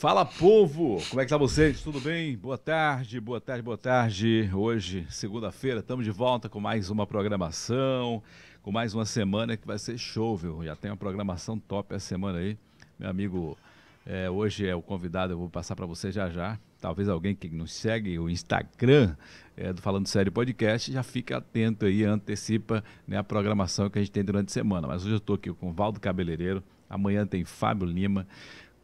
Fala povo, como é que tá vocês? Tudo bem? Boa tarde, boa tarde, boa tarde. Hoje, segunda-feira, estamos de volta com mais uma programação, com mais uma semana que vai ser show, viu? Já tem uma programação top essa semana aí. Meu amigo, é, hoje é o convidado, eu vou passar para você já já. Talvez alguém que nos segue o Instagram é, do Falando Sério Podcast já fique atento aí, antecipa né, a programação que a gente tem durante a semana. Mas hoje eu estou aqui com o Valdo Cabeleireiro, amanhã tem Fábio Lima.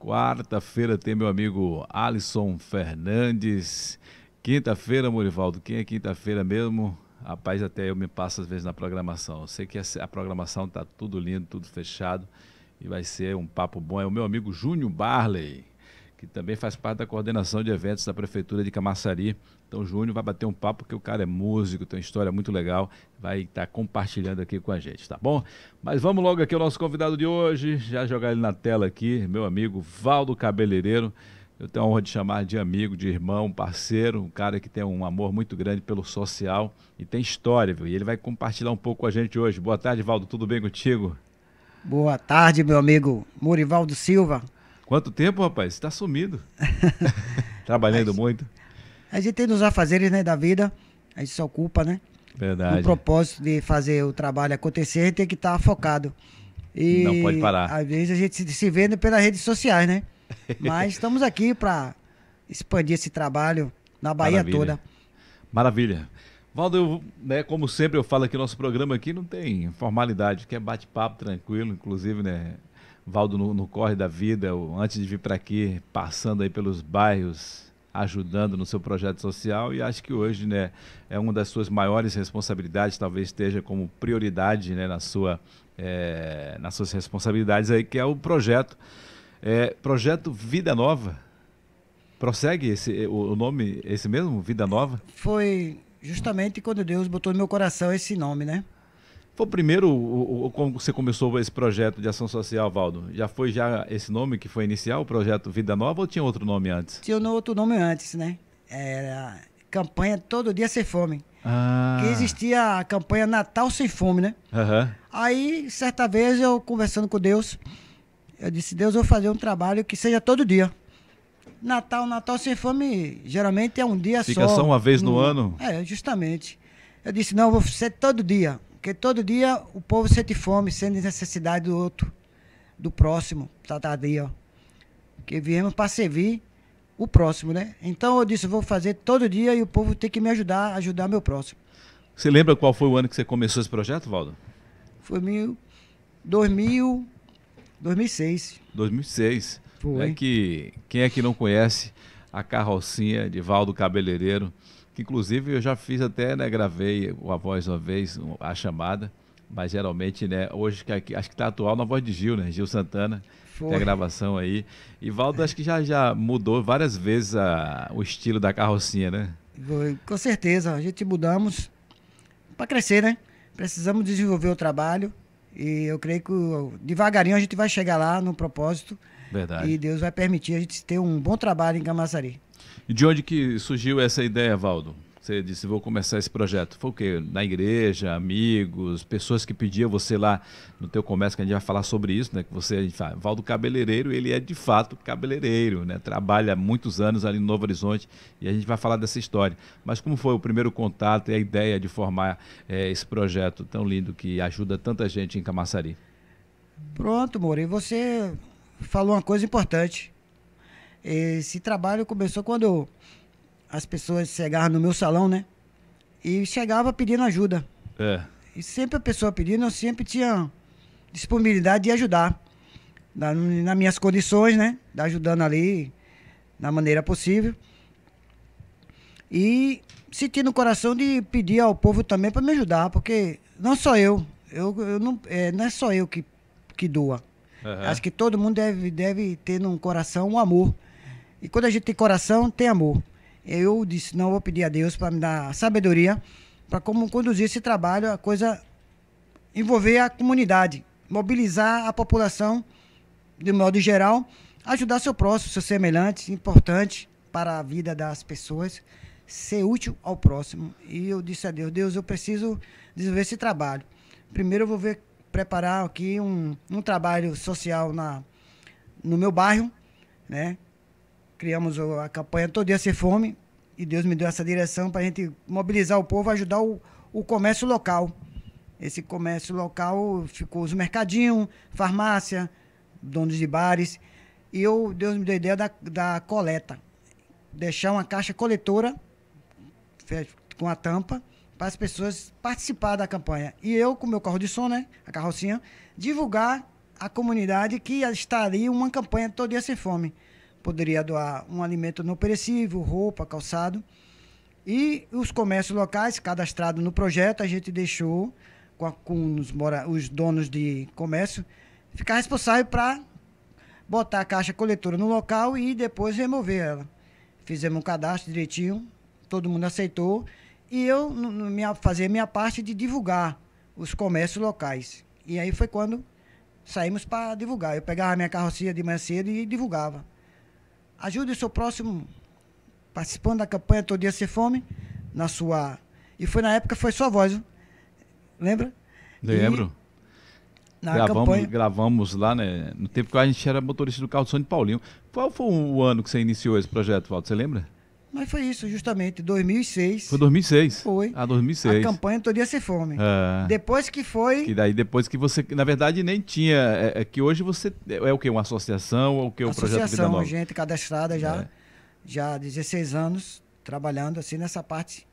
Quarta-feira tem meu amigo Alisson Fernandes. Quinta-feira, Morivaldo, quem é quinta-feira mesmo? Rapaz, até eu me passo às vezes na programação. Eu sei que a programação tá tudo lindo, tudo fechado e vai ser um papo bom. É o meu amigo Júnior Barley, que também faz parte da coordenação de eventos da Prefeitura de Camaçari. Então, o Júnior vai bater um papo, porque o cara é músico, tem uma história muito legal, vai estar tá compartilhando aqui com a gente, tá bom? Mas vamos logo aqui ao nosso convidado de hoje, já jogar ele na tela aqui, meu amigo Valdo Cabeleireiro. Eu tenho a honra de chamar de amigo, de irmão, parceiro, um cara que tem um amor muito grande pelo social e tem história, viu? E ele vai compartilhar um pouco com a gente hoje. Boa tarde, Valdo, tudo bem contigo? Boa tarde, meu amigo Murivaldo Silva. Quanto tempo, rapaz? Você tá sumido. Trabalhando Mas... muito. A gente tem nos afazeres né, da vida, a gente se ocupa, né? Verdade. O propósito de fazer o trabalho acontecer, a gente tem que estar tá focado. E não pode parar. Às vezes a gente se, vende pelas redes sociais, né? Mas estamos aqui para expandir esse trabalho na Bahia Maravilha. toda. Maravilha. Valdo, eu, né, como sempre eu falo aqui, nosso programa aqui não tem formalidade, que é bate-papo tranquilo, inclusive, né, Valdo no, no corre da vida, antes de vir para aqui, passando aí pelos bairros, ajudando no seu projeto social e acho que hoje né, é uma das suas maiores responsabilidades, talvez esteja como prioridade né, na sua, é, nas suas responsabilidades aí, que é o projeto, é, projeto Vida Nova. Prossegue esse, o, o nome, esse mesmo, Vida Nova? Foi justamente quando Deus botou no meu coração esse nome, né? Foi o primeiro, o, o, como você começou esse projeto de ação social, Valdo? Já foi já esse nome que foi inicial, o projeto Vida Nova, ou tinha outro nome antes? Tinha outro nome antes, né? Era campanha Todo Dia Sem Fome. Ah. Que existia a campanha Natal Sem Fome, né? Uhum. Aí, certa vez, eu conversando com Deus, eu disse, Deus, eu vou fazer um trabalho que seja todo dia. Natal, Natal Sem Fome, geralmente é um dia Fica só. Fica só uma vez no, no ano? É, justamente. Eu disse, não, eu vou ser todo dia. Porque todo dia o povo sente fome, sente necessidade do outro, do próximo, cada dia. Porque viemos para servir o próximo, né? Então eu disse, vou fazer todo dia e o povo tem que me ajudar, ajudar meu próximo. Você lembra qual foi o ano que você começou esse projeto, Valdo? Foi mil, 2000, 2006. 2006. Foi. É que quem é que não conhece a carrocinha de Valdo Cabeleireiro? Que inclusive eu já fiz até, né, gravei a voz uma vez, a chamada, mas geralmente, né, hoje acho que está atual na voz de Gil, né, Gil Santana, Foi. tem a gravação aí. E Valdo acho que já, já mudou várias vezes a, o estilo da carrocinha, né? Foi, com certeza, a gente mudamos para crescer, né? Precisamos desenvolver o trabalho e eu creio que devagarinho a gente vai chegar lá no propósito. Verdade. E Deus vai permitir a gente ter um bom trabalho em Camaçari. E de onde que surgiu essa ideia, Valdo? Você disse, vou começar esse projeto. Foi o quê? Na igreja, amigos, pessoas que pediam você lá no teu comércio, que a gente vai falar sobre isso, né? Que você, a gente fala, Valdo Cabeleireiro, ele é de fato cabeleireiro, né? Trabalha muitos anos ali no Novo Horizonte e a gente vai falar dessa história. Mas como foi o primeiro contato e a ideia de formar é, esse projeto tão lindo que ajuda tanta gente em Camaçari? Pronto, Moro. você falou uma coisa importante. Esse trabalho começou quando as pessoas chegavam no meu salão, né? E chegava pedindo ajuda. É. E sempre a pessoa pedindo, eu sempre tinha disponibilidade de ajudar. Na, nas minhas condições, né? Ajudando ali da maneira possível. E senti no coração de pedir ao povo também para me ajudar, porque não só eu, eu, eu não, é, não é só eu que, que doa. Uhum. Acho que todo mundo deve, deve ter no coração um amor e quando a gente tem coração, tem amor. Eu disse, não, vou pedir a Deus para me dar sabedoria para como conduzir esse trabalho, a coisa envolver a comunidade, mobilizar a população de modo geral, ajudar seu próximo, seu semelhante, importante para a vida das pessoas, ser útil ao próximo. E eu disse a Deus, Deus, eu preciso desenvolver esse trabalho. Primeiro eu vou ver, preparar aqui um, um trabalho social na, no meu bairro, né? Criamos a campanha Todo Dia Sem Fome, e Deus me deu essa direção para a gente mobilizar o povo, ajudar o, o comércio local. Esse comércio local ficou os mercadinhos, farmácia, donos de bares. E eu, Deus me deu a ideia da, da coleta. Deixar uma caixa coletora com a tampa para as pessoas participar da campanha. E eu, com meu carro de som, né, a carrocinha, divulgar a comunidade que estaria uma campanha todo dia sem fome. Poderia doar um alimento não perecível, roupa, calçado. E os comércios locais cadastrados no projeto, a gente deixou com, a, com os, mora, os donos de comércio ficar responsável para botar a caixa coletora no local e depois remover ela. Fizemos um cadastro direitinho, todo mundo aceitou. E eu minha, fazer minha parte de divulgar os comércios locais. E aí foi quando saímos para divulgar. Eu pegava minha carrocinha de manhã cedo e divulgava. Ajude o seu próximo participando da campanha Todo Dia Sem Fome na sua. E foi na época, foi sua voz, viu? lembra? Lembro. E gravamos, campanha... gravamos lá, né? No tempo que a gente era motorista do carro do São de Paulinho. Qual foi o ano que você iniciou esse projeto, Walter? Você lembra? Mas foi isso, justamente, 2006. Foi 2006? Foi. Ah, 2006. A campanha Todo Dia Sem Fome. É. Depois que foi... Que daí depois que você, na verdade, nem tinha... É, é que hoje você... É o que? Uma associação ou o que? O associação, projeto Vida Nova? gente cadastrada já. É. Já há 16 anos, trabalhando assim nessa parte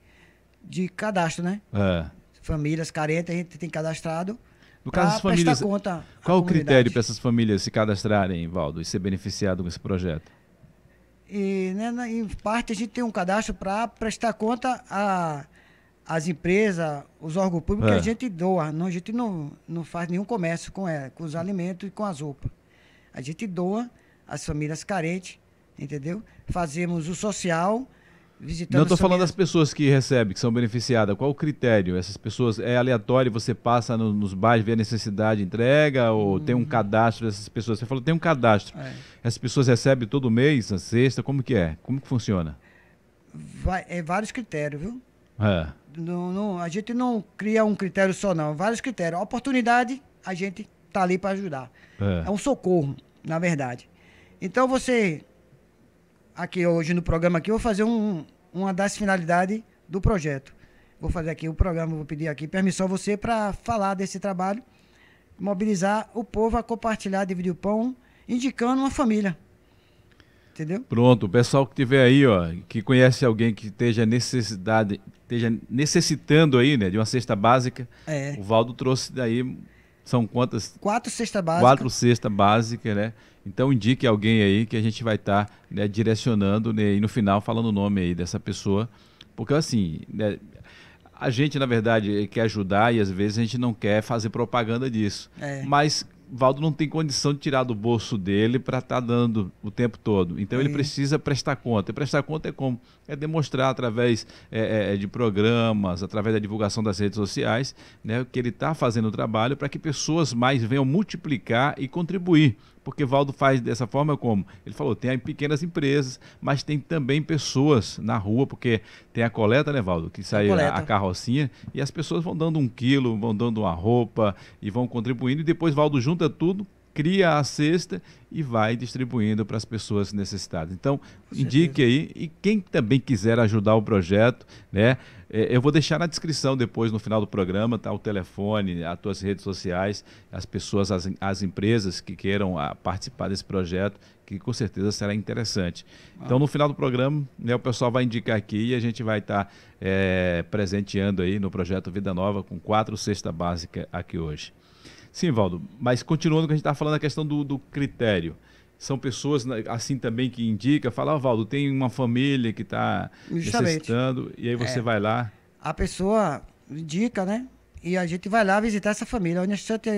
de cadastro, né? É. Famílias carentes, a gente tem cadastrado. No caso das famílias, qual o critério para essas famílias se cadastrarem, Valdo, e ser beneficiado com esse projeto? E, né, em parte, a gente tem um cadastro para prestar conta a as empresas, os órgãos públicos, é. que a gente doa. Não, a gente não, não faz nenhum comércio com, ela, com os alimentos e com as roupas. A gente doa às famílias carentes, entendeu? Fazemos o social, visitando... Não estou falando das pessoas que recebem, que são beneficiadas. Qual o critério? Essas pessoas, é aleatório, você passa no, nos bairros, vê a necessidade, entrega, ou hum. tem um cadastro dessas pessoas? Você falou tem um cadastro. É. Essas pessoas recebem todo mês, a sexta, como que é? Como que funciona? Vai, é vários critérios, viu? É. Não, não, a gente não cria um critério só, não. Vários critérios. A oportunidade, a gente tá ali para ajudar. É. é um socorro, na verdade. Então você aqui hoje no programa aqui, eu vou fazer um, uma das finalidades do projeto. Vou fazer aqui o programa, vou pedir aqui permissão a você para falar desse trabalho, mobilizar o povo a compartilhar, dividir o pão, indicando uma família. Entendeu? Pronto, o pessoal que tiver aí, ó, que conhece alguém que esteja necessidade, esteja necessitando aí, né, de uma cesta básica. É. O Valdo trouxe daí são quantas? Quatro cestas básicas. Quatro cestas básicas, né? Então indique alguém aí que a gente vai estar tá, né, direcionando né, e no final falando o nome aí dessa pessoa. Porque assim, né, a gente na verdade quer ajudar e às vezes a gente não quer fazer propaganda disso. É. Mas Valdo não tem condição de tirar do bolso dele para estar tá dando o tempo todo. Então é. ele precisa prestar conta. E prestar conta é como? É demonstrar através é, é, é de programas, através da divulgação das redes sociais, né, que ele está fazendo o trabalho para que pessoas mais venham multiplicar e contribuir. Porque Valdo faz dessa forma como? Ele falou, tem pequenas empresas, mas tem também pessoas na rua, porque tem a coleta, né, Valdo? Que sai a, a, carrocinha e as pessoas vão dando um quilo, vão dando uma roupa e vão contribuindo. E depois Valdo junta tudo, cria a cesta e vai distribuindo para as pessoas necessitadas. Então, indique aí. E quem também quiser ajudar o projeto, né? É, eu vou deixar na descrição depois, no final do programa, tá? O telefone, as tuas redes sociais, as pessoas, as, as empresas que queiram a, ah, participar desse projeto, que com certeza será interessante. Ah. Então, no final do programa, né, o pessoal vai indicar aqui e a gente vai estar tá, é, presenteando aí no projeto Vida Nova com quatro cestas básicas aqui hoje. Sim, Valdo, mas continuando que a gente está falando a questão do, do critério são pessoas né, assim também que indica, fala, oh, Valdo, tem uma família que está necessitando, e aí você é, vai lá. A pessoa indica, né? E a gente vai lá visitar essa família. Instante,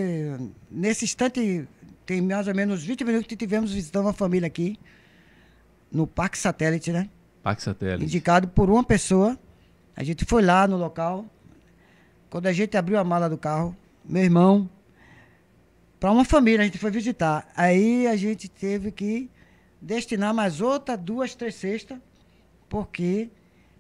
nesse instante, tem mais ou menos 20 minutos que tivemos visitando uma família aqui, no Parque Satélite, né? Parque Satélite. Indicado por uma pessoa. A gente foi lá no local. Quando a gente abriu a mala do carro, meu irmão, para uma família, a gente foi visitar. Aí a gente teve que destinar mais outra, duas, três cestas, porque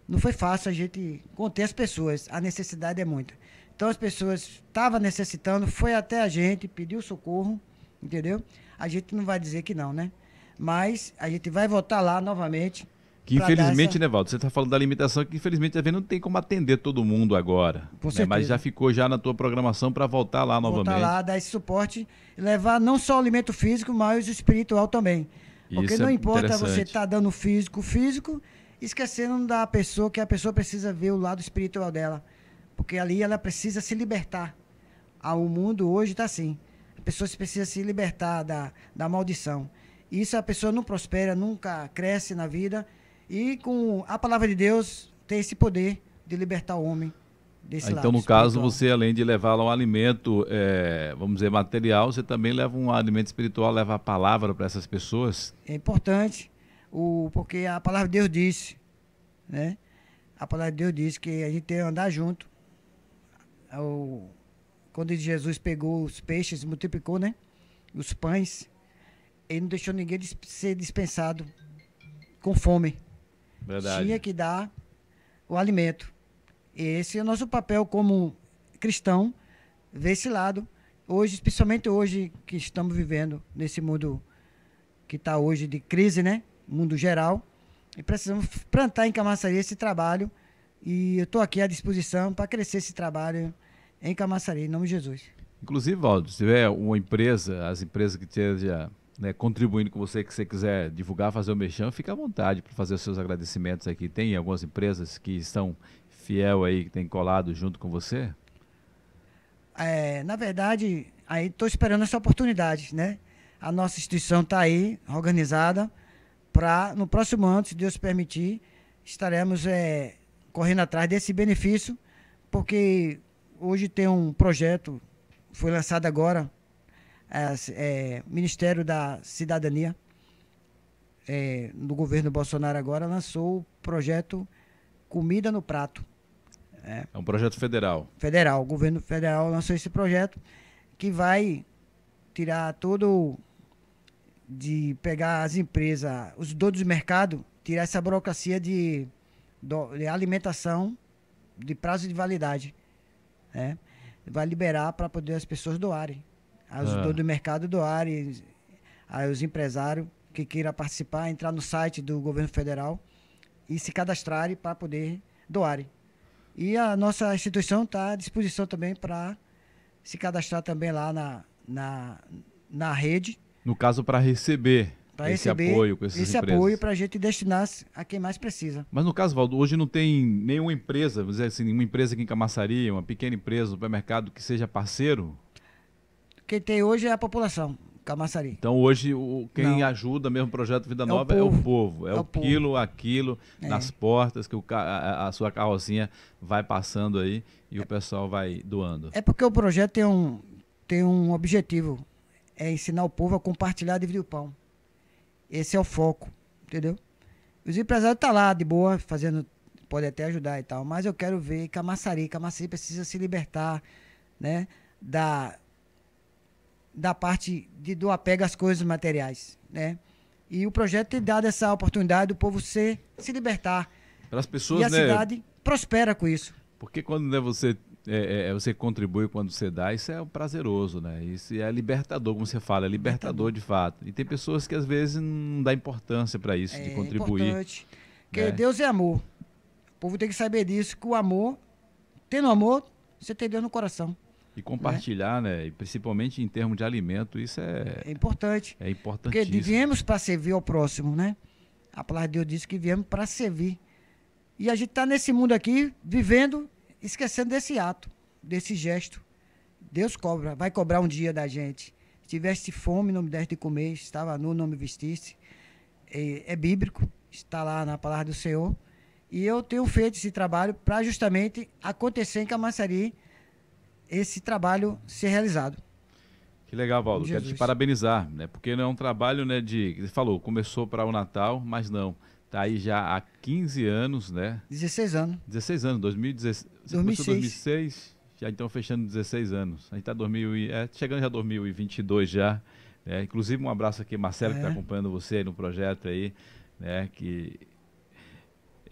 não foi fácil a gente conter as pessoas. A necessidade é muita. Então as pessoas estavam necessitando, foi até a gente, pediu socorro, entendeu? A gente não vai dizer que não, né? Mas a gente vai voltar lá novamente. Que infelizmente, essa... né, Valdo, você está falando da limitação que infelizmente a não tem como atender todo mundo agora. Com né? Mas já ficou já na tua programação para voltar lá novamente. Voltar lá, dar esse suporte levar não só o alimento físico, mas o espiritual também. Porque Isso não é importa você estar tá dando físico, físico, esquecendo da pessoa que a pessoa precisa ver o lado espiritual dela. Porque ali ela precisa se libertar. Ah, o mundo hoje está assim. A pessoa precisa se libertar da, da maldição. Isso a pessoa não prospera, nunca cresce na vida. E com a palavra de Deus tem esse poder de libertar o homem desse ah, Então, no caso, você, além de levar um alimento, é, vamos dizer, material, você também leva um alimento espiritual, leva a palavra para essas pessoas? É importante, o, porque a palavra de Deus disse, né? A palavra de Deus diz que a gente tem que andar junto. O, quando Jesus pegou os peixes, multiplicou, né? Os pães, ele não deixou ninguém ser dispensado com fome. Verdade. Tinha que dar o alimento. Esse é o nosso papel como cristão, ver esse lado. Hoje, especialmente hoje que estamos vivendo nesse mundo que está hoje de crise, né? Mundo geral. E precisamos plantar em Camaçari esse trabalho. E eu estou aqui à disposição para crescer esse trabalho em Camaçari, em nome de Jesus. Inclusive, Valdo, se tiver uma empresa, as empresas que estejam né, contribuindo com você, que você quiser divulgar, fazer o mexão, fica à vontade para fazer os seus agradecimentos aqui. Tem algumas empresas que estão fiel aí, que tem colado junto com você? É, na verdade, aí estou esperando essa oportunidade, né? A nossa instituição está aí, organizada, para no próximo ano, se Deus permitir, estaremos é, correndo atrás desse benefício, porque hoje tem um projeto, foi lançado agora, é, é, Ministério da Cidadania, é, do governo Bolsonaro agora, lançou o projeto Comida no Prato. É, é um projeto federal. Federal, o governo federal lançou esse projeto que vai tirar todo de pegar as empresas, os donos do mercado, tirar essa burocracia de, de alimentação de prazo de validade. Né? Vai liberar para poder as pessoas doarem. Os ah. do mercado doarem, aí os empresários que queiram participar, entrar no site do governo federal e se cadastrarem para poder doarem. E a nossa instituição está à disposição também para se cadastrar também lá na, na, na rede no caso, para receber pra esse receber apoio com essas esse empresas. apoio para a gente destinar a quem mais precisa. Mas no caso, Valdo, hoje não tem nenhuma empresa, vamos dizer assim, nenhuma empresa aqui em Camaçari, uma pequena empresa, um supermercado que seja parceiro? Quem tem hoje é a população. Camaçari. Então hoje o, quem não. ajuda mesmo o projeto Vida é Nova o é o povo, é, é o, quilo, aquilo é. nas portas que o, a, a, sua carrocinha vai passando aí e o pessoal vai doando. É porque o projeto tem um, tem um objetivo é ensinar o povo a compartilhar e dividir o pão. Esse é o foco, entendeu? Os empresários estão tá lá de boa, fazendo, pode até ajudar e tal, mas eu quero ver a maçaria precisa se libertar, né, da da parte de, do apego às coisas materiais, né? E o projeto tem dado essa oportunidade do povo ser, se libertar. Para as pessoas, e a né? cidade prospera com isso. Porque quando né, você é, é, é, você contribui quando você dá, isso é prazeroso, né? Isso é libertador, como você fala, é libertador, libertador. de fato. E tem pessoas que às vezes não dá importância para isso, é de contribuir. Importante. Porque né? Deus é amor. O povo tem que saber disso, que o amor, tendo amor, você tem Deus no coração. E compartilhar, né? né? E principalmente em termos de alimento, isso é, é importante. É importante. Porque viemos para servir ao próximo, né? A palavra de Deus diz que viemos para servir. E a gente está nesse mundo aqui, vivendo esquecendo desse ato, desse gesto. Deus cobra, vai cobrar um dia da gente. Se tivesse fome, não me desse de comer, estava nu, não me vestisse. É, é bíblico, está lá na palavra do Senhor. E eu tenho feito esse trabalho para justamente acontecer em Camaçari esse trabalho ser realizado. Que legal, Valdo. Quero te parabenizar, né? Porque não é um trabalho, né, de. Você falou, começou para o Natal, mas não. Está aí já há 15 anos, né? 16 anos. 16 anos, 2016. 2006. 2006 já então fechando 16 anos. A gente está é, chegando já 2022 já. Né? Inclusive um abraço aqui, Marcelo, é. que está acompanhando você aí no projeto aí, né? Que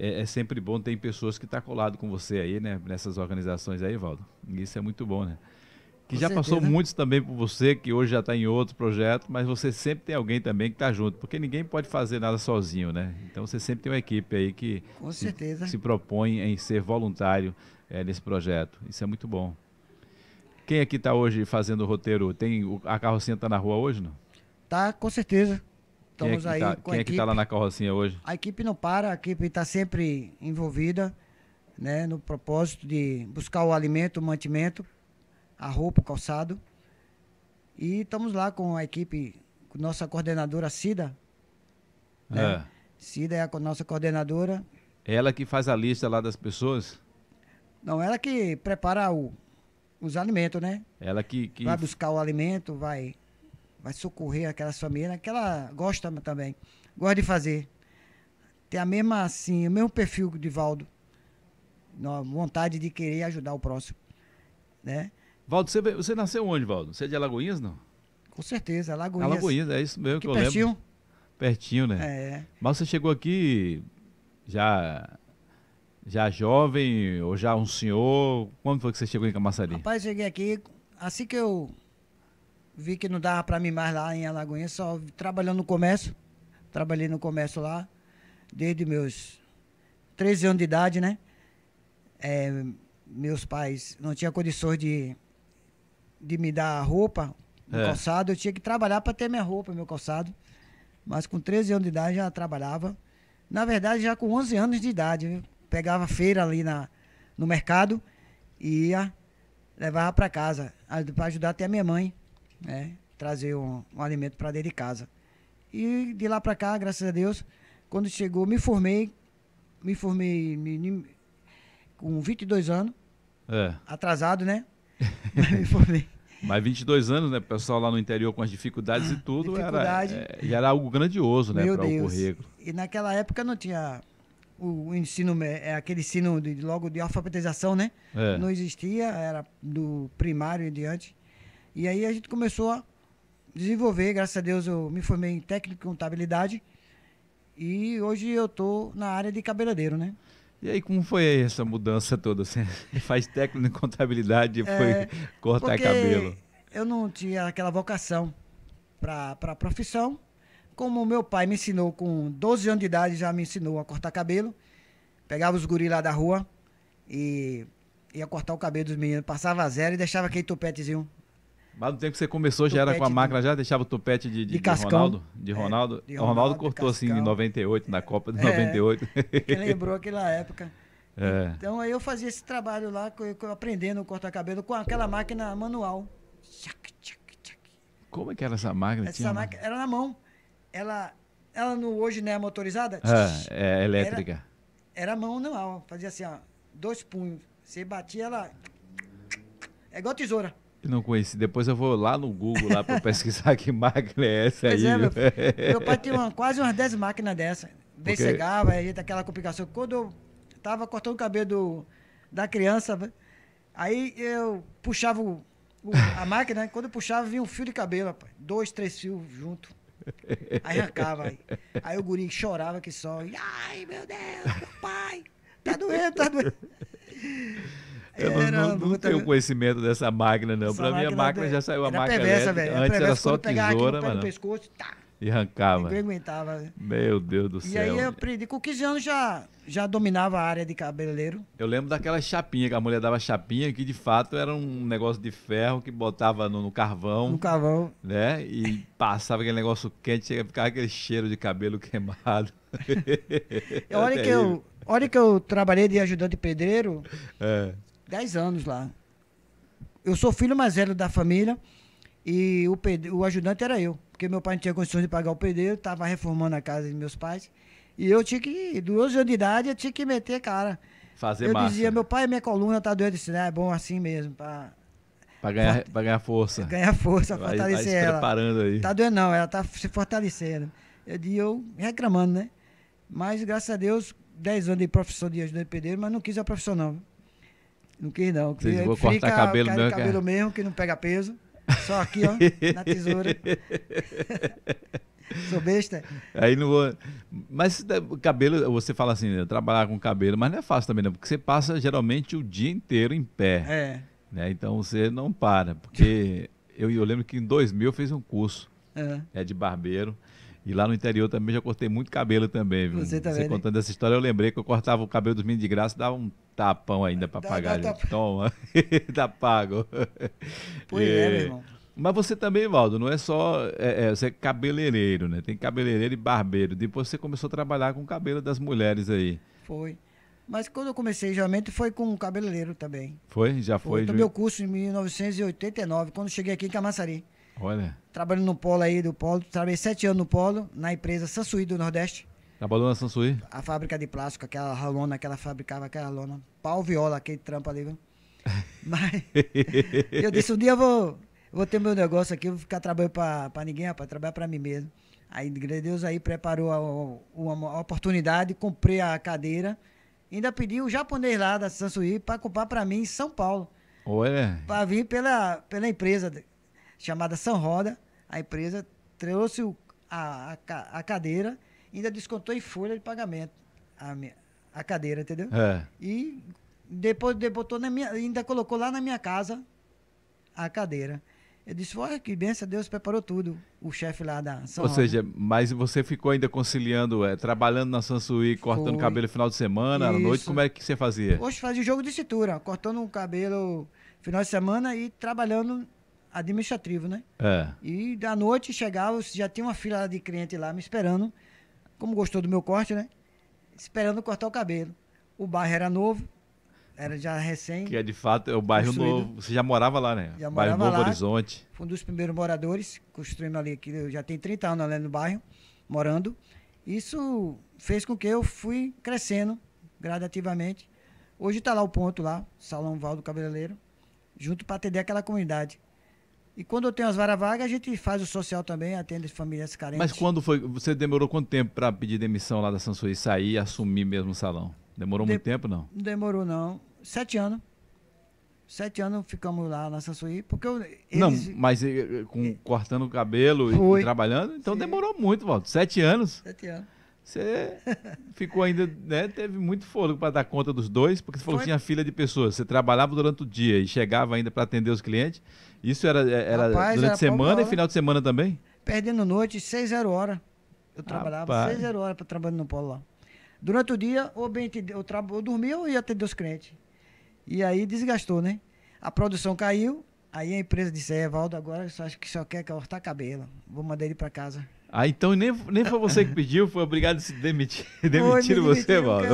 é, é sempre bom ter pessoas que estão tá colado com você aí, né? Nessas organizações aí, Valdo. Isso é muito bom, né? que já certeza. passou muitos também por você, que hoje já está em outro projeto, mas você sempre tem alguém também que está junto, porque ninguém pode fazer nada sozinho, né? Então você sempre tem uma equipe aí que Com se, se propõe em ser voluntário é, nesse projeto. Isso é muito bom. Quem aqui está hoje fazendo o roteiro? Tem a carrocinha está na rua hoje, não? Tá, com certeza. Estamos quem é aí tá, com Quem a é que está lá na carrocinha hoje? A equipe não para, a equipe está sempre envolvida, né, no propósito de buscar o alimento, o mantimento, a roupa, o calçado. E estamos lá com a equipe, com nossa coordenadora Cida. Né? É. Cida é a nossa coordenadora. Ela que faz a lista lá das pessoas? Não, ela que prepara o, os alimentos, né? Ela que, que, Vai buscar o alimento, vai, vai socorrer aquelas famílias que ela gosta também. Gosta de fazer. Tem a mesma, assim, o mesmo perfil de Valdo. Vontade de querer ajudar o próximo. Né? Valdo, você, você nasceu onde, Valdo? Você é de Alagoinhas, não? Com certeza, Alagoinhas. Alagoinhas, é isso mesmo que, que eu pertinho. lembro. Pertinho, né? É. Mas você chegou aqui já já jovem ou já um senhor? Quando foi que você chegou em Camaçari? Rapaz, cheguei aqui, assim que eu vi que não dava para mim mais lá em Alagoinha, só trabalhando no comércio. Trabalhei no comércio lá, desde meus 13 anos de idade, né? É, meus pais não tinham condições de, de me dar roupa, é. calçado. Eu tinha que trabalhar para ter minha roupa, meu calçado. Mas com 13 anos de idade já trabalhava. Na verdade, já com 11 anos de idade. Viu? pegava feira ali na, no mercado e ia, levava para casa, para ajudar até a minha mãe, né? Trazer um, um alimento para dentro de casa. E de lá para cá, graças a Deus, quando chegou, me formei, me formei me, com 22 anos, é. atrasado, né? me formei. Mas 22 anos, né? O pessoal lá no interior com as dificuldades e tudo, Dificuldade. era, é, já era algo grandioso, né? Para o currículo. E naquela época não tinha o ensino, é aquele ensino de, logo de alfabetização, né? É. Não existia, era do primário e diante. E aí a gente começou a desenvolver, graças a Deus eu me formei em técnico em contabilidade e hoje eu tô na área de cabeleireiro, né? E aí, como foi essa mudança toda? Você faz técnico em contabilidade e é, foi cortar cabelo? Eu não tinha aquela vocação para a profissão como meu pai me ensinou com 12 anos de idade, já me ensinou a cortar cabelo. Pegava os guris lá da rua e ia cortar o cabelo dos meninos, passava zero e deixava aquele topetezinho. Mas no tempo que você começou, já era com a máquina, já deixava o topete de, de, de, de Ronaldo? De Ronaldo? É, de Ronaldo, Ronaldo cortou assim em 98, na Copa de é, 98. Que lembrou aquela época. É. Então aí eu fazia esse trabalho lá, aprendendo a cortar cabelo com aquela máquina manual. Como é que era essa máquina? Essa Tinha máquina era na mão ela, ela no, hoje não é motorizada? É, é elétrica. Era, era mão não, fazia assim, ó, dois punhos. Você batia ela. É igual tesoura. Eu não conheci. Depois eu vou lá no Google lá para pesquisar que máquina é essa pois aí. É, meu, meu, pai tinha uma, quase umas 10 máquinas dessa. Vem Porque... cegava, aí daquela complicação. Quando eu tava cortando o cabelo do, da criança, aí eu puxava o, o, a máquina, quando eu puxava, vinha um fio de cabelo, rapaz. Dois, três fios junto. Aí arrancava. Aí, aí o guri chorava que só. Ai, meu Deus, meu pai. Tá doendo, tá doendo. Eu não, não, não tenho conhecimento dessa máquina, não. Para mim, a máquina já saiu a máquina perversa, elétrica. Antes era só tesoura, mano. Pescoço, tá. E arrancava. Ninguém aguentava. Meu Deus do céu. E aí eu aprendi. Com 15 anos já, já dominava a área de cabeleireiro. Eu lembro daquela chapinha, que a mulher dava chapinha, que de fato era um negócio de ferro que botava no, no carvão. No carvão. Né? E passava aquele negócio quente, chega a ficar aquele cheiro de cabelo queimado. olha, que eu, olha que eu trabalhei de ajudante pedreiro. É. 10 anos lá. Eu sou filho mais velho da família e o, o ajudante era eu porque meu pai não tinha condições de pagar o pedreiro, estava reformando a casa de meus pais. E eu tinha que, 12 anos de idade, eu tinha que meter cara. Fazer eu massa. dizia, meu pai, minha coluna tá doendo. Disse, é bom assim mesmo, para Pra ganhar, pra ganhar força. Ganhar força, vai, fortalecer vai se ela. preparando aí. Tá doendo não, ela tá se fortalecendo. Eu disse, eu reclamando, né? Mas, graças a Deus, 10 anos de profissão de ajudante de pedreiro, mas não quis a profissão, não. Não quis, não. Vocês vão cortar cabelo mesmo, cabelo mesmo, que não pega peso. Só aqui, ó, na tesoura. Sou besta. Aí não vou. Mas cabelo, você fala assim, trabalhar com cabelo, mas não é fácil também, não, porque você passa geralmente o dia inteiro em pé. É. Né? Então você não para, porque eu, eu lembro que em 2000 eu fiz um curso É. é, de barbeiro. E lá no interior também já cortei muito cabelo também, viu? Você também, né? contando essa história, eu lembrei que eu cortava o cabelo dos meninos de graça, dava um tapão ainda Dá- pagar. dá gente. Toma, tá pago. Pois é, meu irmão. Mas você também, Valdo, não é só. é, é, você é cabeleireiro, né? Tem cabeleireiro e barbeiro. Depois você começou a trabalhar com o cabelo das mulheres aí. Foi. Mas quando eu comecei realmente foi com um cabeleireiro também. Foi? Já foi? Foi. Tomei o curso em 1989, quando cheguei aqui em Camaçari. Olha, Trabalhando no polo aí do polo. Trabalhei sete anos no polo, na empresa Sansuí do Nordeste. trabalhou na Sansui? A fábrica de plástico, aquela lona que ela fabricava, aquela lona. Pau viola, aquele trampo ali, viu? Mas eu disse, um dia eu vou, vou ter meu negócio aqui, eu vou ficar trabalhando pra, pra ninguém, rapaz, trabalhar pra mim mesmo. Aí, Deus, aí preparou a- uma, uma oportunidade, comprei a cadeira. Ainda pedi o japonês lá da Sansuí para comprar pra mim em São Paulo. Olha, Para vir pela, pela empresa chamada São Roda. A empresa trouxe o- a, a, a cadeira, ainda descontou em folha de pagamento a, minha- a cadeira, entendeu? é. E depois de- botou na minha, ainda colocou lá na minha casa a cadeira. Eu disse, olha que benção, Deus preparou tudo. O chefe lá da São Ou Roda. seja, mas você ficou ainda conciliando, é, trabalhando na Sansui, cortando Foi. cabelo final de semana, à noite, Isso. como é que você fazia? Hoje fazia jogo de cintura, cortando o cabelo final de semana e trabalhando administrativo, né? É. E da noite chegava, já tinha uma fila de cliente lá me esperando, como gostou do meu corte, né? Esperando cortar o cabelo. O bairro era novo, era já recém, Que é de fato é o bairro Construído. novo. Você já morava lá, né? Já bairro morava Novo lá. Horizonte. fui um dos primeiros moradores, construindo ali, que eu já tenho 30 anos ali no bairro, morando. Isso fez com que eu fui crescendo gradativamente. Hoje está lá o ponto lá, Salão Val do Cabeleireiro, junto para atender aquela comunidade. E quando eu tenho as varas vagas, a gente faz o social também, atende as famílias carentes. Mas quando foi. Você demorou quanto tempo para pedir demissão lá da Sansui, sair e assumir mesmo o salão? Demorou De- muito tempo, não? Não demorou, não. Sete anos. Sete anos ficamos lá na Sansuí, porque eu, Não, eles... mas eh, eh, com, cortando o cabelo e- Foi. e trabalhando, então Sim. demorou muito, Valdo. Sete anos. Sete anos. Você ficou ainda, né? Teve muito fôlego para dar conta dos dois, porque você falou que Foi. tinha fila de pessoas. Você trabalhava durante o dia e chegava ainda para atender os clientes. Isso era, era Rapaz, durante era semana e final de semana também? Perdendo noite, seis zero hora. Eu trabalhava Rapaz. seis zero hora para trabalhar no polo lá. Durante o dia, ou bem eu, tra... eu dormia ou ia atender os clientes. E aí desgastou, né? A produção caiu, aí a empresa disse, é, Valdo, agora só acho que só quer cortar cabelo. Vou mandar ele para casa. Ah, então nem, nem foi você que pediu, foi obrigado a se demitir. Demitiram me você, Valdo.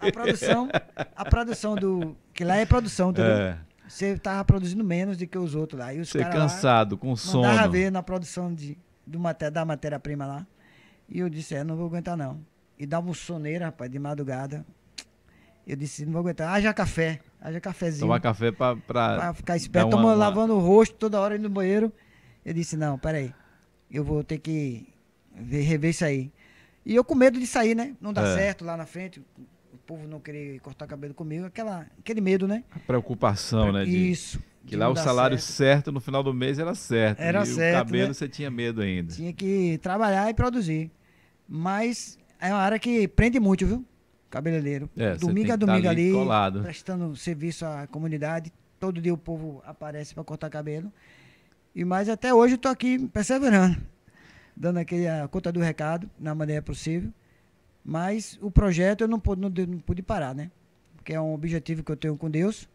A produção, a produção do... Que lá é produção, entendeu? É, Você tava produzindo menos do que os outros lá. E os você caras lá cansado, com sono. Mandava ver na produção de, do maté- da matéria-prima lá. E eu disse, é, não vou aguentar não. E dava um soneiro, rapaz, de madrugada. Eu disse, não vou aguentar. Haja café, haja cafezinho. Tomar café para Pra ficar esperto. dar uma- lavando o rosto toda hora indo no banheiro. Eu disse, não, peraí. Eu vou ter que ver, rever isso aí. E eu com medo de sair, né? Não dá É. certo lá na frente. O povo não querer cortar cabelo comigo. Aquela, aquele medo, né? preocupação, né? de- Isso. que lá o salário certo. certo no final do mês era certo. Era e certo, o cabelo né? você tinha medo ainda. Tinha que trabalhar e produzir. Mas é uma área que prende muito, viu? Cabeleireiro. É, domingo a tá domingo ali ali, prestando serviço à comunidade. Todo dia o povo aparece para cortar cabelo. E mas até hoje tô aqui perseverando, dando aquele a conta do recado na maneira possível. Mas o projeto eu não pude, não, não pude parar, né? Porque é um objetivo que eu tenho com Deus.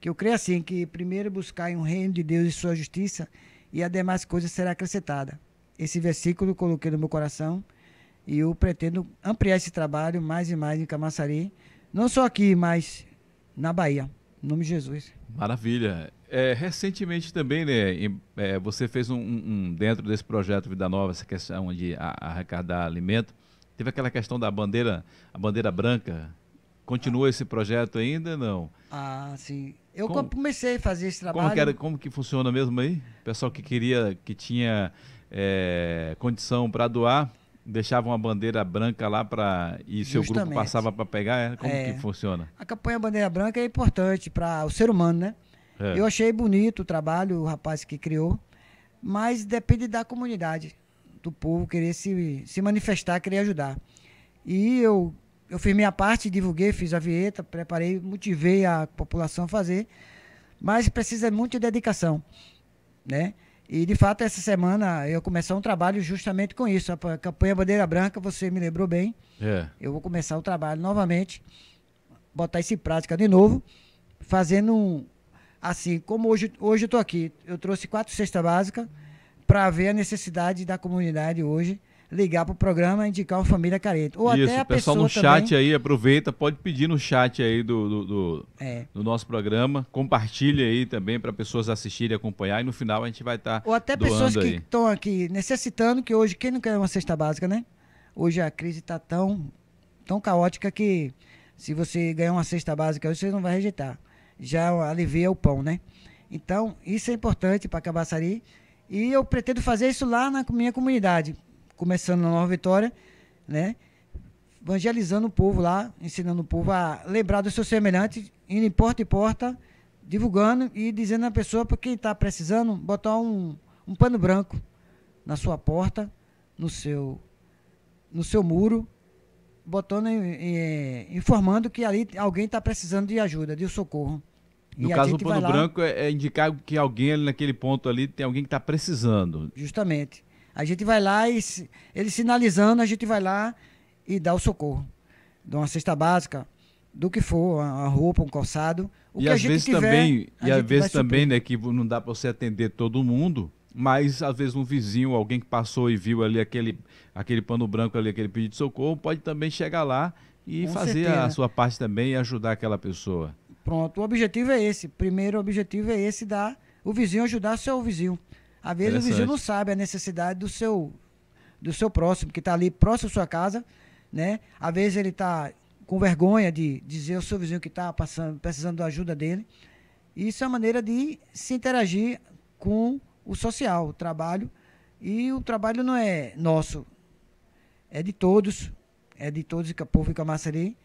Que eu creio assim, que primeiro buscar em um reino de Deus e sua justiça, e as demais coisas será acrescentada. Esse versículo eu coloquei no meu coração e eu pretendo ampliar esse trabalho mais e mais em Camaçari, não só aqui, mas na Bahia. Em nome de Jesus. Maravilha. É, recentemente também, né, em- é, você fez um, um- dentro desse projeto Vida Nova, essa questão de a- arrecadar alimento, teve aquela questão da bandeira, a bandeira branca. Continua esse projeto ainda? Não. Ah, sim. Eu Como- comecei a fazer esse trabalho. Como que, era, como que funciona mesmo aí? O pessoal que queria, que tinha é, condição para doar, deixava uma bandeira branca lá para e seu grupo Justamente. passava para pegar? é? Como É. que funciona? A campanha Bandeira Branca é importante para o ser humano, né? É. Eu achei bonito o trabalho, o rapaz que criou, mas depende da comunidade, do povo querer se, se manifestar, querer ajudar. E eu, eu fiz minha parte, divulguei, fiz a vinheta, preparei, motivei a população a fazer, mas precisa muito de dedicação, né? E de fato essa semana eu começar um trabalho justamente com isso, a campanha Bandeira Branca, você me lembrou bem. É. Eu vou começar o trabalho novamente, botar isso em prática de novo, fazendo um, assim, como hoje hoje eu estou aqui, eu trouxe quatro cestas básicas para ver a necessidade da comunidade hoje ligar para o programa e indicar uma família carente. Ou Isso, até a pessoal no chat também... aí, aproveita, pode pedir no chat aí do, do, do, é. do nosso programa, compartilhe aí também para pessoas assistirem e acompanhar e no final a gente vai estar tá Ou até pessoas que estão aqui necessitando, que hoje, quem não quer uma cesta básica, né? Hoje a crise está tão, tão caótica que se você ganhar uma cesta básica, você não vai rejeitar. Já alivia o pão, né? Então, isso é importante para Cabaçari. E eu pretendo fazer isso lá na minha comunidade começando na Nova Vitória, né? Evangelizando o povo lá, ensinando o povo a lembrar do seu semelhante, indo em porta em porta, divulgando e dizendo à pessoa para quem está precisando botar um, um pano branco na sua porta, no seu, no seu muro, botando informando que ali alguém está precisando de ajuda, de socorro. No e caso, o pano branco é, é, indicar que alguém ali naquele ponto ali tem alguém que está precisando. Justamente. A gente vai lá e ele sinalizando, a gente vai lá e dá o socorro. Dá uma cesta básica, do que for, a roupa, um calçado. O e às vezes tiver, também, e às vezes também, né, que não dá para você atender todo mundo, mas às vezes um vizinho, alguém que passou e viu ali aquele, aquele pano branco ali, aquele pedido de socorro, pode também chegar lá e Com fazer certeza. a sua parte também e ajudar aquela pessoa. Pronto, o objetivo é esse. Primeiro objetivo é esse, dar o vizinho ajudar seu vizinho. Às vezes o vizinho não sabe a necessidade do seu, do seu próximo, que está ali próximo à sua casa, né? Às vezes ele está com vergonha de dizer ao seu vizinho que está precisando da ajuda dele. Isso é uma maneira de se interagir com o social, o trabalho. E o trabalho não é nosso, é de todos, é de todos, povo e Camaçari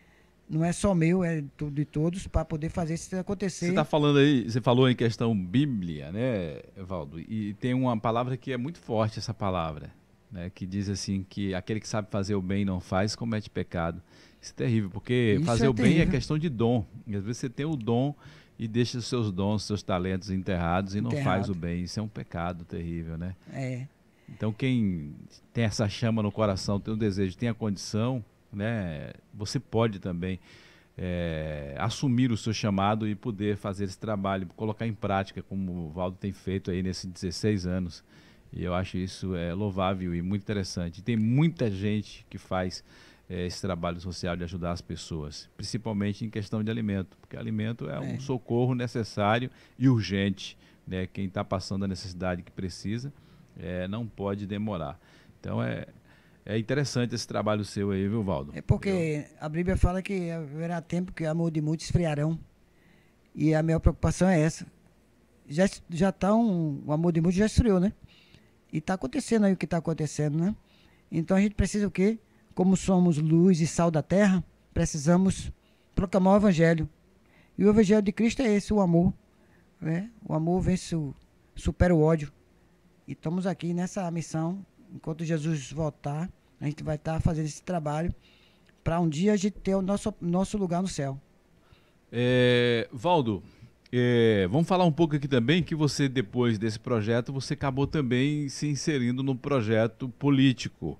não é só meu, é de todos, para poder fazer isso acontecer. Você está falando aí, você falou em questão Bíblia, né, Evaldo? E tem uma palavra que é muito forte, essa palavra, né, que diz assim que aquele que sabe fazer o bem e não faz, comete pecado. Isso é terrível, porque isso fazer é o bem é terrível. é questão de dom. E às vezes você tem o dom e deixa os seus dons, seus talentos enterrados e não faz o bem. Isso é um pecado terrível, né? É. Então quem tem essa chama no coração, tem o desejo, tem a condição, né? Você pode também é, assumir o seu chamado e poder fazer esse trabalho, colocar em prática, como o Valdo tem feito aí nesses 16 anos. E eu acho isso é, louvável e muito interessante. tem muita gente que faz é, esse trabalho social de ajudar as pessoas, principalmente em questão de alimento, porque alimento é, é. um socorro necessário e urgente. Né? Quem está passando a necessidade que precisa é, não pode demorar. Então é, é interessante esse trabalho seu aí, viu, Valdo? É porque a Bíblia fala que haverá tempo que o amor de muitos esfriarão. E a minha preocupação é essa. Já já tá um, o amor de muitos já esfriou, né? E está acontecendo aí o que está acontecendo, né? Então a gente precisa o quê? Como somos luz e sal da terra, precisamos proclamar o evangelho. E o evangelho de Cristo é esse, o amor. Né? O amor vence, o, supera o ódio. E estamos aqui nessa missão, enquanto Jesus voltar, a gente vai estar tá fazendo esse trabalho para um dia a gente ter o nosso, nosso lugar no céu. É, Valdo, é, vamos falar um pouco aqui também que você, depois desse projeto, você acabou também se inserindo no projeto político.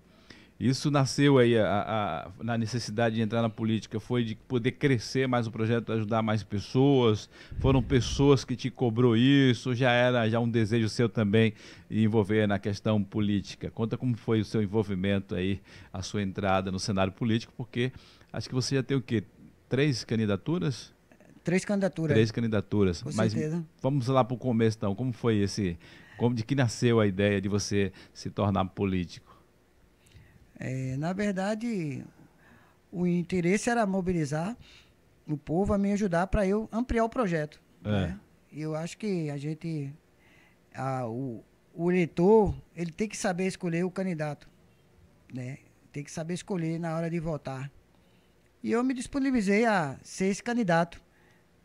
Isso nasceu aí a, a, na necessidade de entrar na política, foi de poder crescer mais o projeto, ajudar mais pessoas. Foram pessoas que te cobrou isso, já era já um desejo seu também envolver na questão política. Conta como foi o seu envolvimento aí, a sua entrada no cenário político, porque acho que você já tem o quê? Três candidaturas? Três candidaturas. Três candidaturas. Com Mas certeza. vamos lá para o começo então. Como foi esse? Como de que nasceu a ideia de você se tornar político? É, na verdade, o interesse era mobilizar o povo a me ajudar para eu ampliar o projeto. É. Né? E eu acho que a gente, a, o, o eleitor, ele tem que saber escolher o candidato, né? Tem que saber escolher na hora de votar. E eu me disponibilizei a ser esse candidato,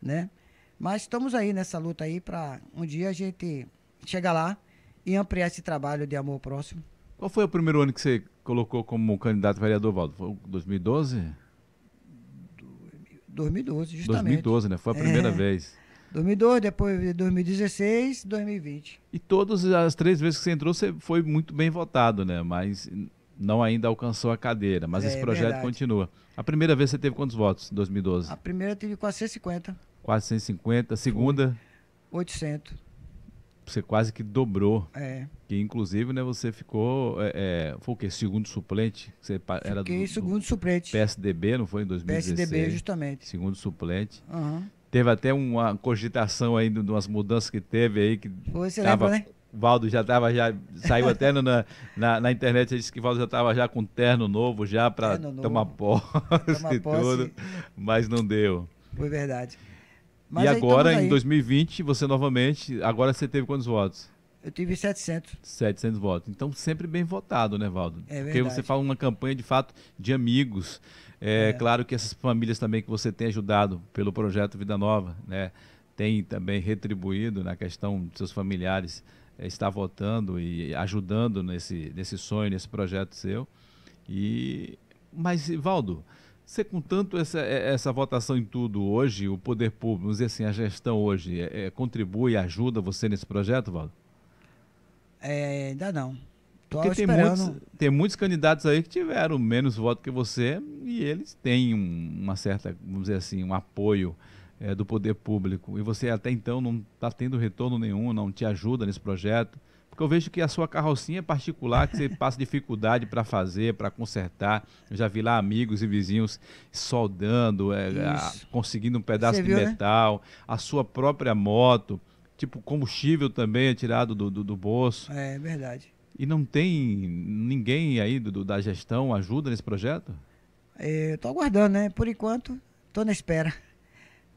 né? Mas estamos aí nessa luta aí para um dia a gente chegar lá e ampliar esse trabalho de amor próximo. Qual foi o primeiro ano que você colocou como candidato vereador, Valdo? Foi 2012? 2012, justamente. 2012, né? Foi a primeira é. vez. 2002, depois 2016, 2020. E todas as três vezes que você entrou, você foi muito bem votado, né? Mas não ainda alcançou a cadeira, mas é, esse projeto verdade. continua. A primeira vez você teve quantos votos em 2012? A primeira eu tive 450. 450. A segunda? 800. Você quase que dobrou. É. Que inclusive, né, você ficou. É, é, foi o quê? Segundo suplente? Você era Fiquei do, segundo do suplente. PSDB, não foi em 2016? PSDB, justamente. Segundo suplente. Uhum. Teve até uma cogitação aí de umas mudanças que teve aí. Que você tava, lembra, né? Valdo já estava já saiu até na, na, na, internet disse que Valdo já estava já com terno novo já para tomar posse, e tudo, mas não deu. Foi verdade. Mas e agora em 2020 você novamente, agora você teve quantos votos? Eu tive 700. 700 votos. Então sempre bem votado, né, Valdo? É Porque você fala uma campanha de fato de amigos. É, é claro que essas famílias também que você tem ajudado pelo projeto Vida Nova, né, tem também retribuído na questão de seus familiares é, está votando e ajudando nesse, nesse sonho, nesse projeto seu. E mas Valdo, você com tanto essa, é, essa votação em tudo hoje, o poder público, vamos dizer assim, a gestão hoje, é, é, contribui, ajuda você nesse projeto, Valdo? É, ainda não. Tô Porque tem muitos, tem muitos candidatos aí que tiveram menos voto que você e eles têm um, uma certa, vamos dizer assim, um apoio é, do poder público e você até então não está tendo retorno nenhum, não te ajuda nesse projeto, porque eu vejo que a sua carrocinha é particular, que você passa dificuldade para fazer, para consertar. Eu já vi lá amigos e vizinhos soldando, é, a, conseguindo um pedaço de né? metal, né? a sua própria moto, tipo combustível também é tirado do, do, do bolso. É verdade. E não tem ninguém aí do, do da gestão ajuda nesse projeto? É, Estou aguardando, né? Por enquanto, estou na espera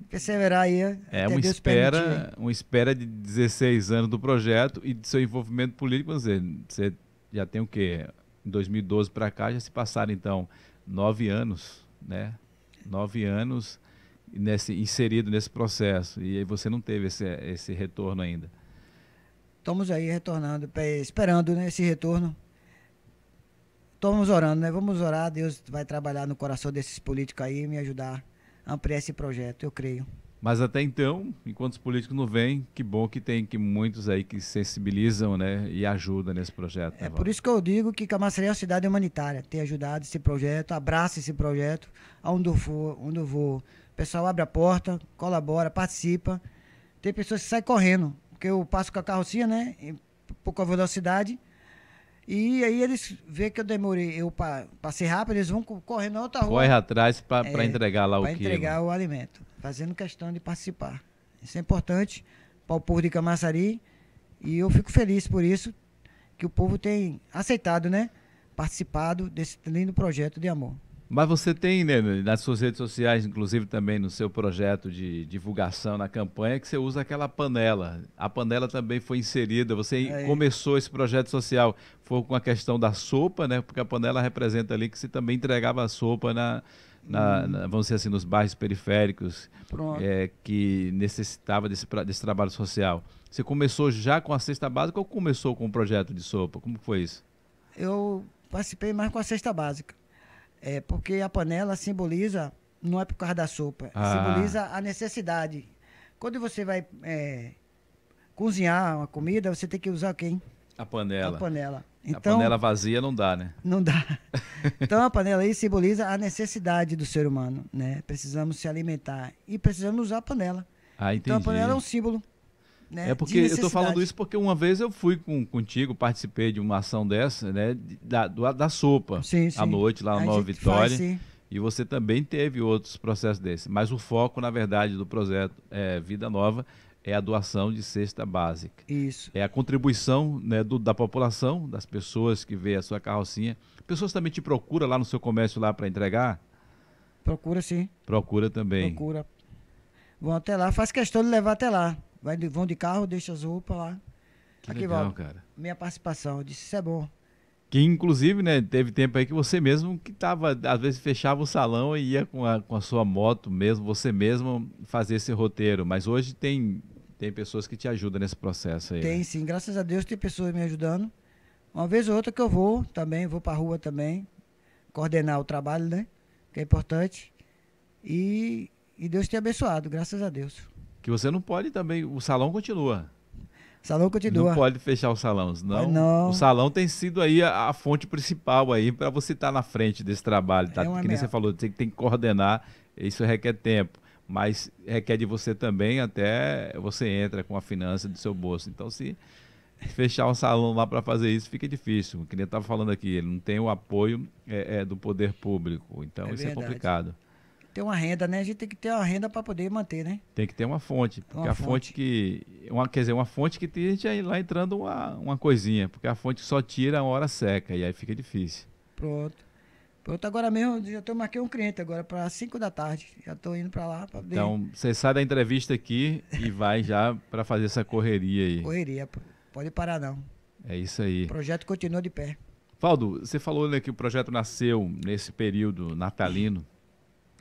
perseverar aí. É uma espera, uma espera de 16 anos do projeto e de seu envolvimento político. Você, você já tem o quê? Em 2012 para cá já se passaram então nove anos, né? Nove anos nesse, inserido nesse processo e aí você não teve esse, esse retorno ainda. Estamos aí retornando, esperando né, esse retorno. Estamos orando, né? Vamos orar, Deus vai trabalhar no coração desses políticos aí e me ajudar ampliar esse projeto, eu creio. Mas até então, enquanto os políticos não vêm, que bom que tem que muitos aí que sensibilizam né, e ajudam nesse projeto. É né, por isso que eu digo que Camaçari é uma cidade humanitária. Tem ajudado esse projeto, abraça esse projeto, aonde eu for, onde eu vou. O pessoal abre a porta, colabora, participa. Tem pessoas que saem correndo, porque eu passo com a carrocinha, né? Em pouca velocidade. E aí eles vê que eu demorei, eu passei rápido, eles vão correndo na outra rua. Corre atrás para é, entregar lá o Para entregar o alimento, fazendo questão de participar. Isso é importante para o povo de Camaçari e eu fico feliz por isso, que o povo tem aceitado, né? Participado desse lindo projeto de amor. Mas você tem, né, nas suas redes sociais, inclusive também no seu projeto de divulgação na campanha, que você usa aquela panela. A panela também foi inserida. Você é começou esse projeto social, foi com a questão da sopa, né? Porque a panela representa ali que você também entregava a sopa na, na, hum. na, vamos dizer assim, nos bairros periféricos é, que necessitava desse, desse trabalho social. Você começou já com a cesta básica ou começou com o projeto de sopa? Como foi isso? Eu participei mais com a cesta básica. É porque a panela simboliza, não é por causa da sopa, ah. simboliza a necessidade. Quando você vai é, cozinhar uma comida, você tem que usar quem? A panela. A panela. Então, a panela vazia não dá, né? Não dá. Então a panela aí simboliza a necessidade do ser humano, né? Precisamos se alimentar e precisamos usar a panela. Ah, entendi. Então a panela é um símbolo. Né, é porque eu estou falando isso porque uma vez eu fui com, contigo, participei de uma ação dessa, né? Da, da, da sopa sim, sim. à noite lá na Nova Vitória. Faz, e você também teve outros processos desses. Mas o foco, na verdade, do projeto é, Vida Nova é a doação de cesta básica. Isso. É a contribuição né, do, da população, das pessoas que vê a sua carrocinha. Pessoas também te procuram lá no seu comércio lá para entregar? Procura sim. Procura também. Procura. Vão até lá, faz questão de levar até lá. Vai, vão de carro, deixa as roupas lá. Que Aqui, legal, cara. Minha participação. Eu disse, isso é bom. Que inclusive, né, teve tempo aí que você mesmo que tava, às vezes fechava o salão e ia com a, com a sua moto mesmo, você mesmo fazer esse roteiro. Mas hoje tem, tem pessoas que te ajudam nesse processo aí. Tem sim, graças a Deus tem pessoas me ajudando. Uma vez ou outra que eu vou também, vou pra rua também, coordenar o trabalho, né? Que é importante. E, e Deus tem abençoado, graças a Deus. Que você não pode também. O salão continua. O salão continua. Não pode fechar o salão, não. não. O salão tem sido aí a, a fonte principal aí para você estar tá na frente desse trabalho, tá? É que nem você falou, você tem que coordenar, isso requer tempo, mas requer de você também até você entra com a finança do seu bolso. Então, se fechar o salão lá para fazer isso fica difícil. O que nem estava falando aqui, ele não tem o apoio é, é, do poder público. Então, é isso é verdade. é complicado ter uma renda, né? A gente tem que ter uma renda para poder manter, né? Tem que ter uma fonte, porque uma a fonte. fonte. que uma quer dizer, uma fonte que tem a gente aí lá entrando uma, uma coisinha, porque a fonte só tira a hora seca e aí fica difícil. Pronto. Pronto, agora mesmo já tô marquei um cliente agora para 5 da tarde. Já estou indo para lá para Então, você sai da entrevista aqui e vai já para fazer essa correria aí. Correria, pode parar não. É isso aí. O projeto continua de pé. Valdo, você falou né, que o projeto nasceu nesse período natalino.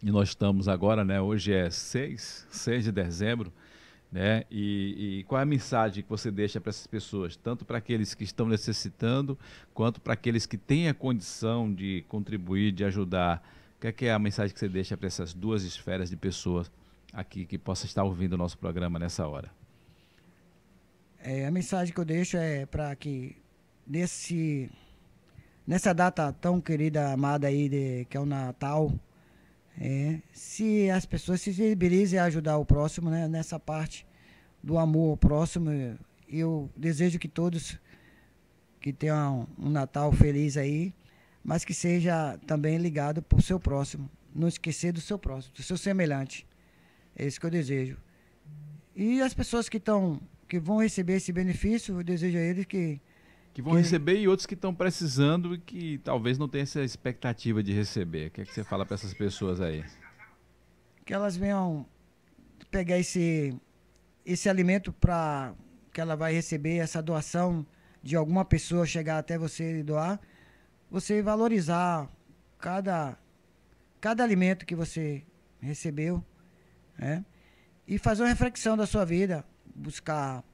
E nós estamos agora, né? Hoje é 6, 6 de dezembro, né? E, e qual é a mensagem que você deixa para essas pessoas, tanto para aqueles que estão necessitando, quanto para aqueles que têm a condição de contribuir, de ajudar? O que é, que é a mensagem que você deixa para essas duas esferas de pessoas aqui que possa estar ouvindo o nosso programa nessa hora? É, a mensagem que eu deixo é para que nesse nessa data tão querida, amada aí, de, que é o Natal, é, se as pessoas se sensibilizem a ajudar o próximo né, nessa parte do amor ao próximo, eu desejo que todos que tenham um Natal feliz aí, mas que seja também ligado para o seu próximo. Não esquecer do seu próximo, do seu semelhante. É isso que eu desejo. E as pessoas que estão que vão receber esse benefício, eu desejo a eles que que vão receber e outros que estão precisando e que talvez não tenham essa expectativa de receber. O que, é que você fala para essas pessoas aí? Que elas venham pegar esse, esse alimento para que ela vai receber, essa doação de alguma pessoa chegar até você e doar, você valorizar cada, cada alimento que você recebeu, né? E fazer uma reflexão da sua vida, buscar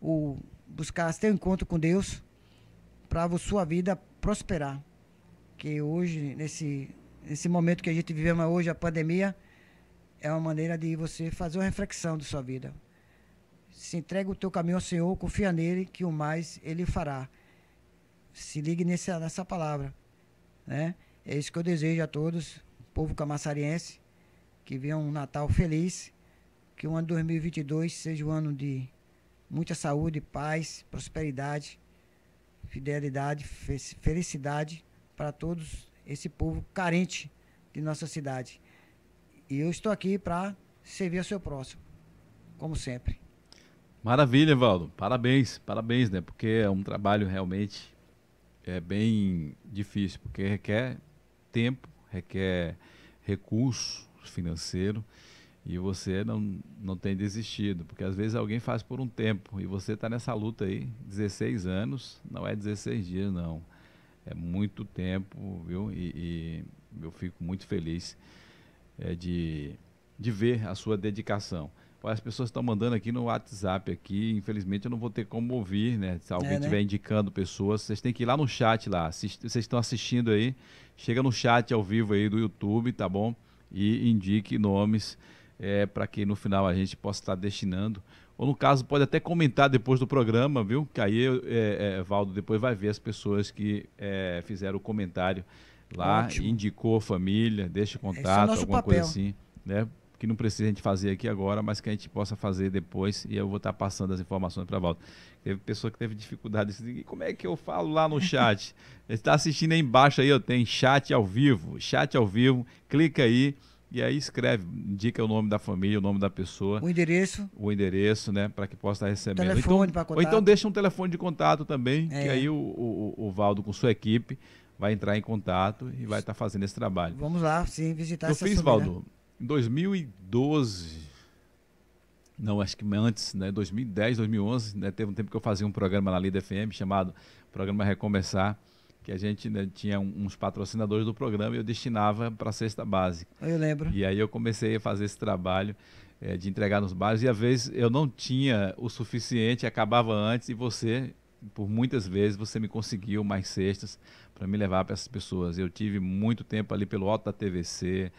o buscar ter um encontro com Deus, para a sua vida prosperar. Que hoje, nesse, nesse momento que a gente vivemos hoje, a pandemia, é uma maneira de você fazer uma reflexão da sua vida. Se entrega o teu caminho ao Senhor, confia nele, que o mais ele fará. Se ligue nessa, nessa palavra. Né? É isso que eu desejo a todos, povo camaçariense, que venha um Natal feliz, que o ano 2022 seja um ano de muita saúde, paz, prosperidade fidelidade, felicidade para todos esse povo carente de nossa cidade. E eu estou aqui para servir ao seu próximo, como sempre. Maravilha, Valdo. Parabéns, parabéns, né? Porque é um trabalho realmente é bem difícil, porque requer tempo, requer recurso financeiro e você não, não tem desistido, porque às vezes alguém faz por um tempo e você está nessa luta aí, 16 anos, não é 16 dias não, é muito tempo, viu? E, e eu fico muito feliz é, de, de ver a sua dedicação. As pessoas estão mandando aqui no WhatsApp aqui, infelizmente eu não vou ter como ouvir, né? Se alguém estiver é, né? indicando pessoas, vocês têm que ir lá no chat lá, assist, vocês estão assistindo aí, chega no chat ao vivo aí do YouTube, tá bom? E indique nomes é, para que no final a gente possa estar destinando. Ou no caso, pode até comentar depois do programa, viu? Que aí, é, é, Valdo, depois vai ver as pessoas que é, fizeram o comentário lá, Ótimo. indicou família, deixa contato, é alguma papel. coisa assim, né? Que não precisa a gente fazer aqui agora, mas que a gente possa fazer depois e eu vou estar passando as informações para Valdo. Teve pessoa que teve dificuldade, disse, como é que eu falo lá no chat? está assistindo aí embaixo aí, eu tenho chat ao vivo, chat ao vivo, clica aí e aí escreve, indica o nome da família, o nome da pessoa. O endereço. O endereço, né? Para que possa estar recebendo. Telefone então, para contato. Ou então deixa um telefone de contato também, é. que aí o, o, o, Valdo com sua equipe vai entrar em contato e vai estar fazendo esse trabalho. Vamos lá, sim, visitar Eu essa fiz, Valdo, em 2012, não, acho que antes, né? 2010, 2011, né? Teve um tempo que eu fazia um programa na Lida FM chamado Programa Recomeçar que a gente né, tinha uns patrocinadores do programa e eu destinava para a cesta básica. Eu lembro. E aí eu comecei a fazer esse trabalho é, de entregar nos bares e às vezes eu não tinha o suficiente, acabava antes e você, por muitas vezes, você me conseguiu mais cestas para me levar para essas pessoas. Eu tive muito tempo ali pelo alto da TVC,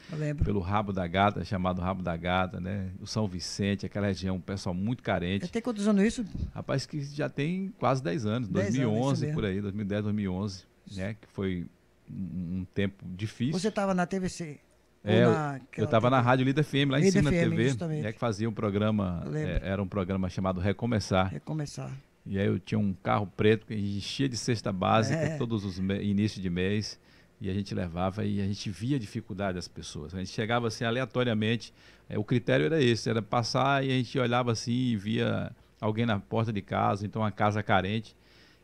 pelo Rabo da Gata, chamado Rabo da Gata, né? O São Vicente, aquela região, um pessoal muito carente. Já tem quantos anos isso? Rapaz, que já tem quase 10 anos, 10 2011 anos, por aí, 2010, 2011, né? Que foi um, tempo difícil. Você estava na TVC? É, eu estava na Rádio Líder FM, lá em cima FM, na TV, é que fazia um programa, é, era um programa chamado Recomeçar. Recomeçar. E aí eu tinha um carro preto que enchia de cesta básica é. todos os inícios de mês e a gente levava e a gente via a dificuldade das pessoas. A gente chegava assim aleatoriamente, é, o critério era esse, era passar e a gente olhava assim e via alguém na porta de casa, então uma casa carente.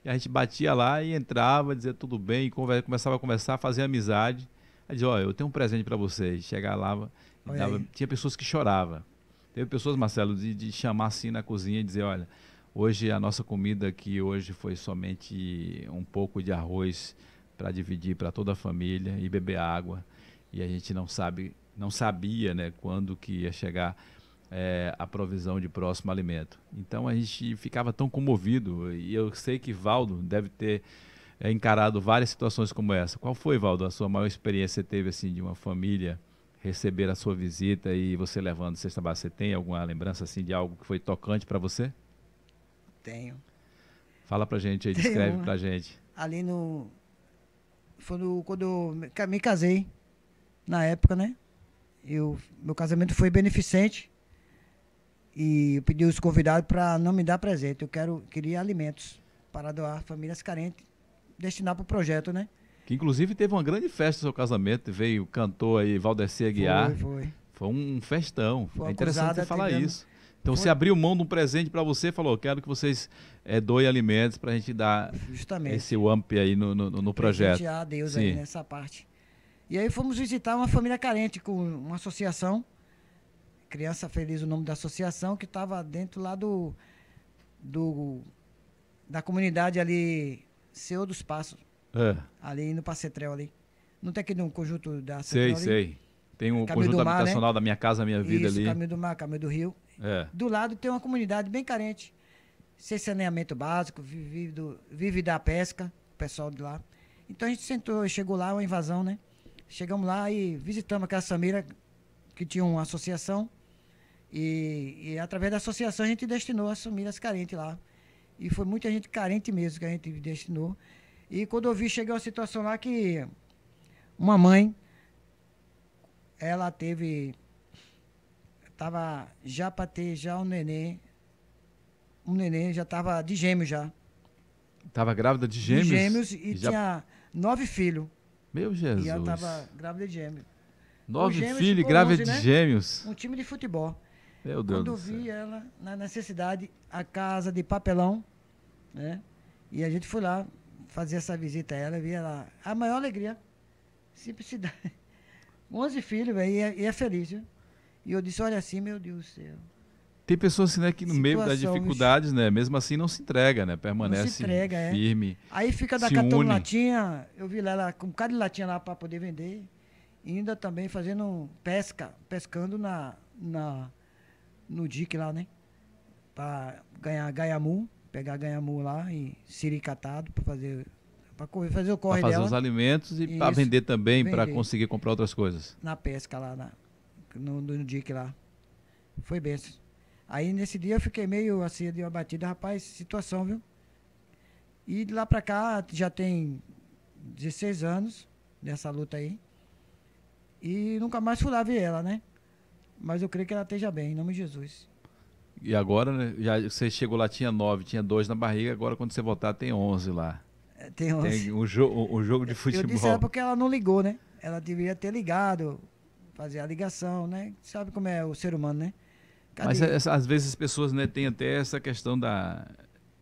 E a gente batia lá e entrava, dizia tudo bem, e começava a conversar, fazia amizade. Aí dizia, ó, eu tenho um presente para vocês. Chegava lá, dava, tinha pessoas que choravam. Teve pessoas, Marcelo, de, de chamar assim na cozinha e dizer, olha, hoje a nossa comida aqui hoje foi somente um pouco de arroz para dividir para toda a família e beber água. E a gente não sabe, não sabia, né, quando que ia chegar é, a provisão de próximo alimento. Então a gente ficava tão comovido e eu sei que Valdo deve ter é, encarado várias situações como essa. Qual foi, Valdo, a sua maior experiência que teve assim de uma família receber a sua visita e você levando cesta básica? Você tem alguma lembrança assim de algo que foi tocante para você? Tenho. Fala pra gente aí, Tenho descreve uma. pra gente. Ali no foi no, quando eu me casei na época, né? Eu, meu casamento foi beneficente e eu pedi os convidados para não me dar presente. Eu quero queria alimentos para doar famílias carentes destinar para o projeto, né? Que inclusive teve uma grande festa no seu casamento, veio o cantor aí, Valdeci Aguiar. Foi, foi. Foi um festão. Foi é interessante você falar isso. Então foi. você abriu mão de um presente para você e falou, quero que vocês é, doem alimentos para a gente dar Justamente. esse UAMP aí no, no, no projeto. a Deus Sim. aí nessa parte. E aí fomos visitar uma família carente com uma associação, Criança Feliz o nome da associação, que estava dentro lá do, do da comunidade ali Seu dos Passos. É. Ali no Passetrel ali. Não tem aquele um conjunto da Sei, ali? sei. Tem um Caminho conjunto mar, habitacional né? da Minha Casa Minha Vida Isso, ali. Caminho do Mar, Caminho do Rio. É. Do lado tem uma comunidade bem carente. Sem saneamento básico, vive, do, vive da pesca, o pessoal de lá. Então a gente sentou, chegou lá, uma invasão, né? Chegamos lá e visitamos aquela família que tinha uma associação. E, e através da associação a gente destinou as famílias carentes lá. E foi muita gente carente mesmo que a gente destinou. E quando eu vi, cheguei a uma situação lá que uma mãe, ela teve. Tava já para ter já um neném. Um neném já tava de gêmeos já. Tava grávida de gêmeos? De gêmeos e, já... tinha nove filhos. Meu Jesus. E ela tava grávida de gêmeos. Nove filhos grávida de né? gêmeos. Um time de futebol. Meu Deus Quando do vi céu. ela na necessidade, a casa de papelão, né? E a gente foi lá fazer essa visita a ela, vi ela, a maior alegria, simplicidade. 11 filhos, véio, e, é, e é feliz, viu? E eu disse, olha assim, meu Deus do céu. Tem pessoas assim, né, que no meio das dificuldades, né, mesmo assim não se entrega, né, permanece entrega, é. firme. É. Aí fica da catando latinha, eu vi ela com um bocado de latinha lá para poder vender, e ainda também fazendo pesca, pescando na, na no dique lá, né? Para ganhar gaiamu, pegar gaiamu lá e siricatado para fazer para fazer o corre pra fazer dela. os alimentos e para vender também, para conseguir comprar outras coisas. Na pesca lá, na, no, no dique lá. Foi bem. Aí nesse dia eu fiquei meio assim, de uma batida, rapaz, situação, viu? E de lá para cá já tem 16 anos nessa luta aí. E nunca mais fui lá ver ela, né? Mas eu creio que ela esteja bem, em nome de Jesus. E agora, né, já você chegou lá, tinha nove, tinha dois na barriga, agora quando você voltar tem onze lá. É, tem onze. Tem um, jo um jogo de futebol. Eu disse ela porque ela não ligou, né? Ela deveria ter ligado, fazer a ligação, né? Sabe como é o ser humano, né? Cadê? Mas essa, às vezes as pessoas né, têm até essa questão da...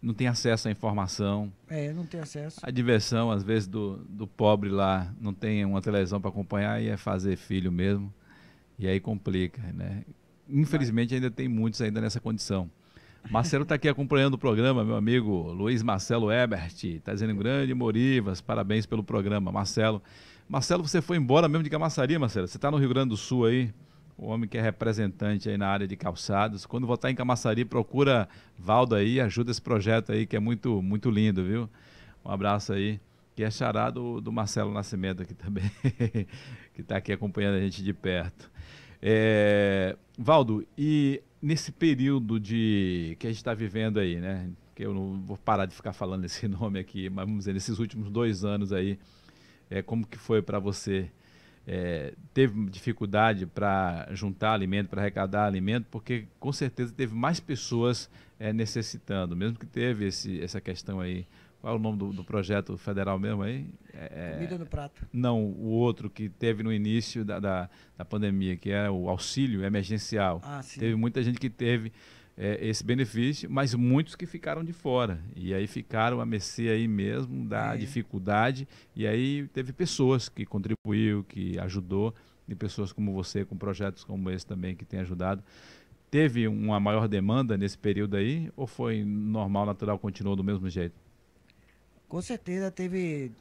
Não tem acesso à informação. É, não tem acesso. A diversão, às vezes, do, do pobre lá, não tem uma televisão para acompanhar e é fazer filho mesmo. E aí complica, né? Infelizmente ainda tem muitos ainda nessa condição. Marcelo está aqui acompanhando o programa, meu amigo Luiz Marcelo Ebert, está dizendo grande Morivas, parabéns pelo programa, Marcelo. Marcelo, você foi embora mesmo de Camaçaria, Marcelo? Você está no Rio Grande do Sul aí, o homem que é representante aí na área de calçados. Quando voltar em Camaçaria, procura Valdo aí, ajuda esse projeto aí que é muito, muito lindo, viu? Um abraço aí que é xará do, do Marcelo Nascimento aqui também, que está aqui acompanhando a gente de perto. É, Valdo, e nesse período de que a gente está vivendo aí, né? Que eu não vou parar de ficar falando esse nome aqui, mas vamos dizer, nesses últimos dois anos aí, é, como que foi para você? É, teve dificuldade para juntar alimento, para arrecadar alimento, porque com certeza teve mais pessoas é, necessitando, mesmo que teve esse, essa questão aí qual é o nome do, do projeto federal mesmo aí? É, é, Comida no prato. Não, o outro que teve no início da, da, da pandemia, que é o auxílio emergencial. Ah, sim. Teve muita gente que teve é, esse benefício, mas muitos que ficaram de fora. E aí ficaram a mercê aí mesmo da é. dificuldade. E aí teve pessoas que contribuiu, que ajudou, e pessoas como você, com projetos como esse também, que tem ajudado. Teve uma maior demanda nesse período aí, ou foi normal, natural, continuou do mesmo jeito? Com certeza teve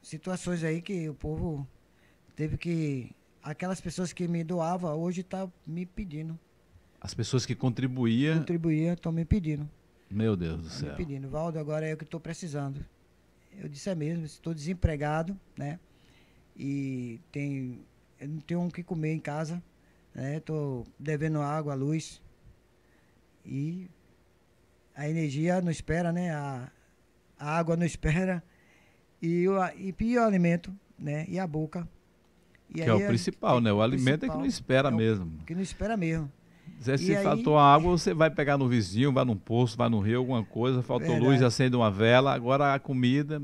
situações aí que o povo teve que. Aquelas pessoas que me doavam hoje tá me pedindo. As pessoas que contribuíam. Contribuíam, estão me pedindo. Meu Deus do céu. Me pedindo. Valdo, agora é o que estou precisando. Eu disse é mesmo, estou desempregado, né? E tem, não tenho o que comer em casa, né? Estou devendo água, luz. E a energia não espera, né? A, a água não espera e o, e, e o alimento, né? E a boca. E que é o principal, né? O alimento é que não espera é mesmo. Que não espera mesmo. Se, se aí... faltou água, você vai pegar no vizinho, vai num poço, vai no rio, alguma coisa, faltou Verdade. luz, acende uma vela. Agora a comida,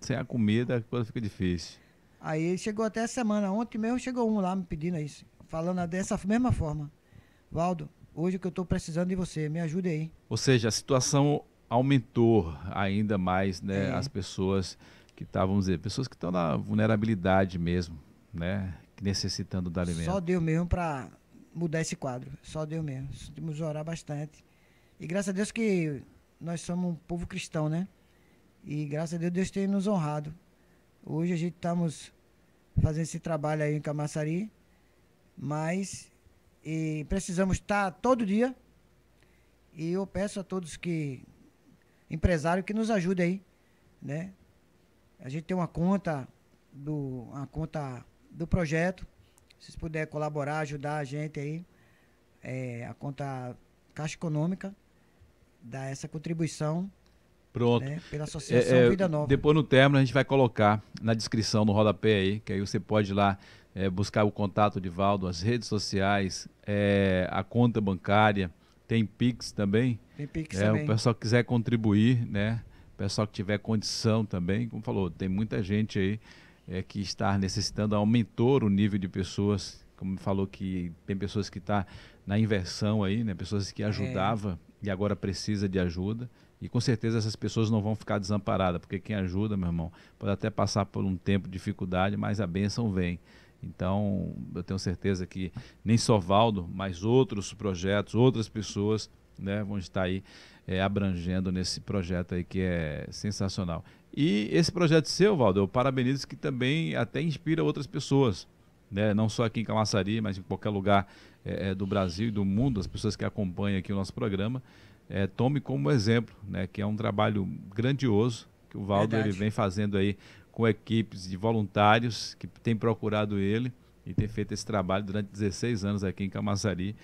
sem a comida, a coisa fica difícil. Aí chegou até a semana, ontem mesmo chegou um lá me pedindo isso, falando dessa mesma forma. Valdo, hoje que eu estou precisando de você, me ajude aí. Ou seja, a situação aumentou ainda mais né, é. as pessoas que estavam, vamos dizer, pessoas que estão na vulnerabilidade mesmo, né? Necessitando do alimento. Só deu mesmo para mudar esse quadro. Só deu mesmo. Temos orar bastante. E graças a Deus que nós somos um povo cristão, né? E graças a Deus Deus tem nos honrado. Hoje a gente estamos fazendo esse trabalho aí em Camaçari, mas precisamos estar todo dia. E eu peço a todos que empresário que nos ajude aí, né? A gente tem uma conta do uma conta do projeto. Se vocês puderem colaborar, ajudar a gente aí, é, a conta Caixa Econômica dá essa contribuição Pronto. Né, pela Associação é, é, Vida Nova. Depois no término a gente vai colocar na descrição no rodapé aí, que aí você pode ir lá é, buscar o contato de Valdo, as redes sociais, é, a conta bancária, tem Pix também. Tem Pix é, também. O pessoal que quiser contribuir, né? O pessoal que tiver condição também, como falou, tem muita gente aí é, que está necessitando, aumentou o nível de pessoas, como falou que tem pessoas que estão tá na inversão aí, né? Pessoas que ajudava é. e agora precisa de ajuda. E com certeza essas pessoas não vão ficar desamparadas, porque quem ajuda, meu irmão, pode até passar por um tempo de dificuldade, mas a bênção vem. Então, eu tenho certeza que nem só Valdo, mas outros projetos, outras pessoas né, vão estar aí é, abrangendo nesse projeto aí que é sensacional. E esse projeto seu, Valdo, eu parabenizo que também até inspira outras pessoas, né, não só aqui em Camaçari, mas em qualquer lugar é, do Brasil e do mundo, as pessoas que acompanham aqui o nosso programa, é, tome como exemplo, né, que é um trabalho grandioso que o Valdo ele vem fazendo aí com equipes de voluntários que têm procurado ele e tem feito esse trabalho durante 16 anos aqui em Camaçari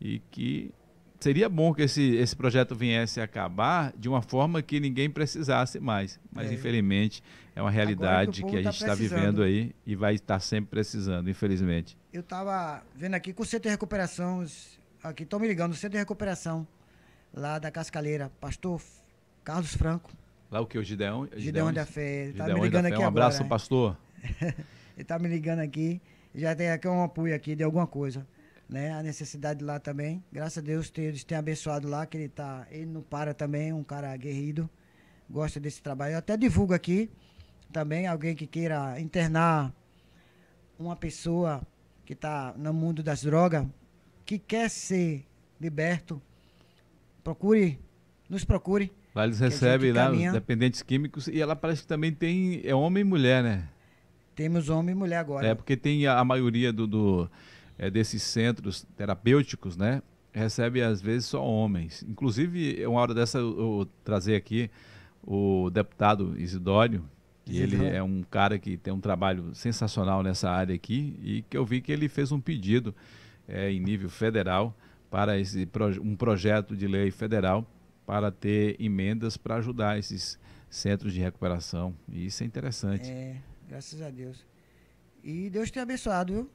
e que seria bom que esse, esse projeto viesse a acabar de uma forma que ninguém precisasse mais, mas é. infelizmente é uma realidade que, que, a gente está tá vivendo aí e vai estar sempre precisando, infelizmente. Eu estava vendo aqui com o Centro de Recuperação, aqui estão me ligando, o Centro de Recuperação lá da Cascaleira, pastor Carlos Franco, Lá o que? O Gideão? Gideão da Fé. Tá me ligando aqui Um agora. abraço, pastor. ele tá me ligando aqui. Já tem aqui um apoio aqui de alguma coisa. Né? A necessidade lá também. Graças a Deus, eles têm abençoado lá, que ele tá. Ele não para também, um cara guerrido. Gosta desse trabalho. Eu até divulgo aqui também alguém que queira internar uma pessoa que está no mundo das drogas, que quer ser liberto, procure, nos procure. Lá eles recebem lá os dependentes químicos e ela parece que também tem é homem e mulher, né? Temos homem e mulher agora. É porque tem a, a maioria do, do é, desses centros terapêuticos, né? Recebe às vezes só homens. Inclusive, uma hora dessa eu, eu trazer aqui o deputado Isidório, ele é um cara que tem um trabalho sensacional nessa área aqui e que eu vi que ele fez um pedido é, em nível federal para esse um projeto de lei federal para ter emendas para ajudar esses centros de recuperação. E isso é interessante. É, graças a Deus. E Deus tem abençoado, viu?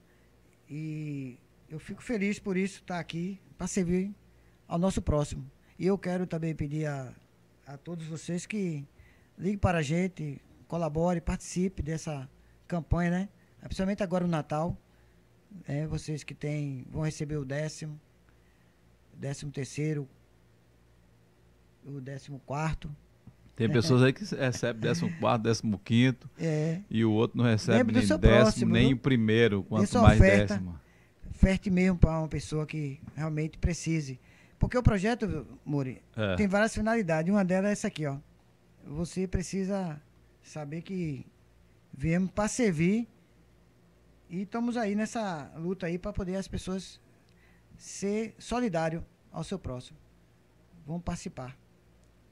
E eu fico feliz por isso estar aqui para servir ao nosso próximo. E eu quero também pedir a, a todos vocês que liguem para a gente, colabore, participe dessa campanha, né? Principalmente agora no Natal. É, vocês que têm, vão receber o décimo, décimo terceiro, o décimo quarto. Tem pessoas aí que recebem décimo quarto, décimo quinto, é. e o outro não recebe nem décimo, próximo, nem o primeiro, quanto mais oferta, décimo. Oferte mesmo para uma pessoa que realmente precise. Porque o projeto, Muri, é. tem várias finalidades. Uma delas é essa aqui, ó. Você precisa saber que viemos para servir e estamos aí nessa luta aí para poder as pessoas ser solidário ao seu próximo. Vamos participar.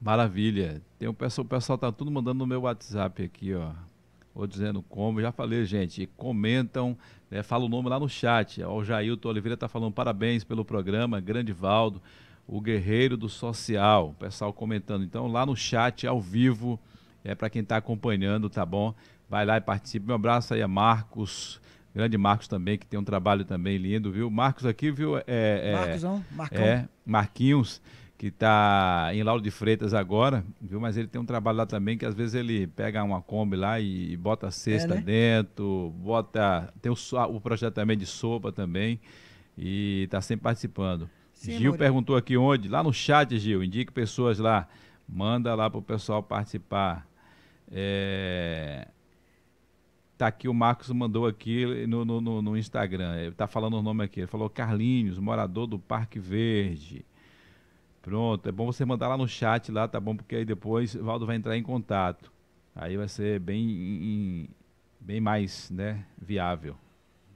Maravilha. Tem um pessoal, o pessoal tá tudo mandando no meu WhatsApp aqui, ó. Ou dizendo como, já falei, gente, comentam, né, fala o nome lá no chat. Ó, o Jailton Oliveira está falando parabéns pelo programa, grande Valdo, o guerreiro do social. O pessoal comentando. Então, lá no chat, ao vivo, é para quem está acompanhando, tá bom? Vai lá e participe. Um abraço aí a Marcos, grande Marcos também, que tem um trabalho também lindo, viu? Marcos aqui, viu? É, é, Marcosão, Marcão. É, Marquinhos que está em Lauro de Freitas agora, viu? Mas ele tem um trabalho lá também que às vezes ele pega uma Kombi lá e bota a cesta é, né? dentro, bota. Tem o, o projeto também de sopa também. E está sempre participando. Sim, Gil perguntou aqui onde? Lá no chat, Gil. Indique pessoas lá. Manda lá para o pessoal participar. É... Tá aqui o Marcos mandou aqui no, no, no Instagram. Ele tá falando o nome aqui. Ele falou Carlinhos, morador do Parque Verde. Pronto, é bom você mandar lá no chat lá, tá bom? Porque aí depois o Valdo vai entrar em contato. Aí vai ser bem, bem mais né, viável.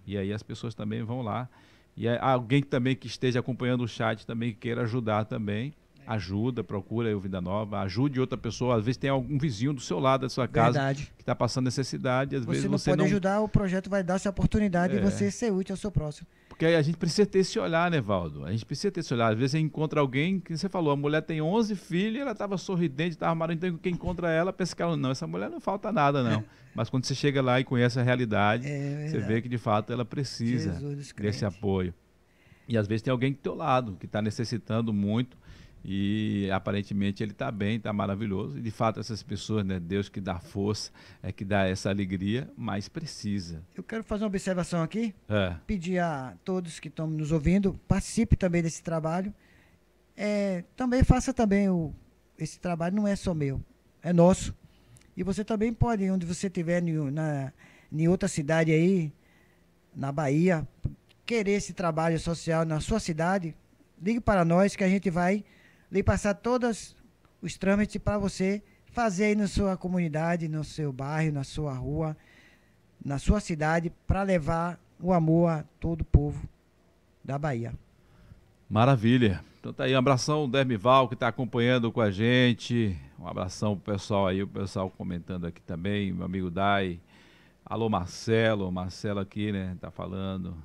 E aí as pessoas também vão lá. E alguém também que esteja acompanhando o chat também queira ajudar também ajuda, procura o Vida Nova, ajude outra pessoa. Às vezes tem algum vizinho do seu lado da sua casa Verdade. que está passando necessidade. Às você vezes não você pode não... ajudar, o projeto vai dar essa oportunidade é. de você ser útil ao seu próximo. Porque a gente precisa ter esse olhar, né, Valdo? A gente precisa ter esse olhar. Às vezes você encontra alguém que você falou, a mulher tem 11 filhos, ela estava sorridente, estava armada, então quem encontra ela pensa que ela, não, essa mulher não falta nada, não. Mas quando você chega lá e conhece a realidade, é você vê que de fato ela precisa desse apoio. E às vezes tem alguém do teu lado que está necessitando muito e aparentemente ele está bem, está maravilhoso. E de fato, essas pessoas, né, Deus que dá força, é que dá essa alegria, mas precisa. Eu quero fazer uma observação aqui. É. Pedir a todos que estão nos ouvindo, participe também desse trabalho. É, também faça também o. Esse trabalho não é só meu, é nosso. E você também pode, onde você estiver, na, em outra cidade aí, na Bahia, querer esse trabalho social na sua cidade, ligue para nós que a gente vai lhe passar todos os trâmites para você fazer aí na sua comunidade, no seu bairro, na sua rua, na sua cidade, para levar o amor a todo o povo da Bahia. Maravilha. Então tá aí, um abração Dermival que está acompanhando com a gente. Um abração pro pessoal aí, o pessoal comentando aqui também, meu amigo Dai. Alô Marcelo, Marcelo aqui, né, tá falando.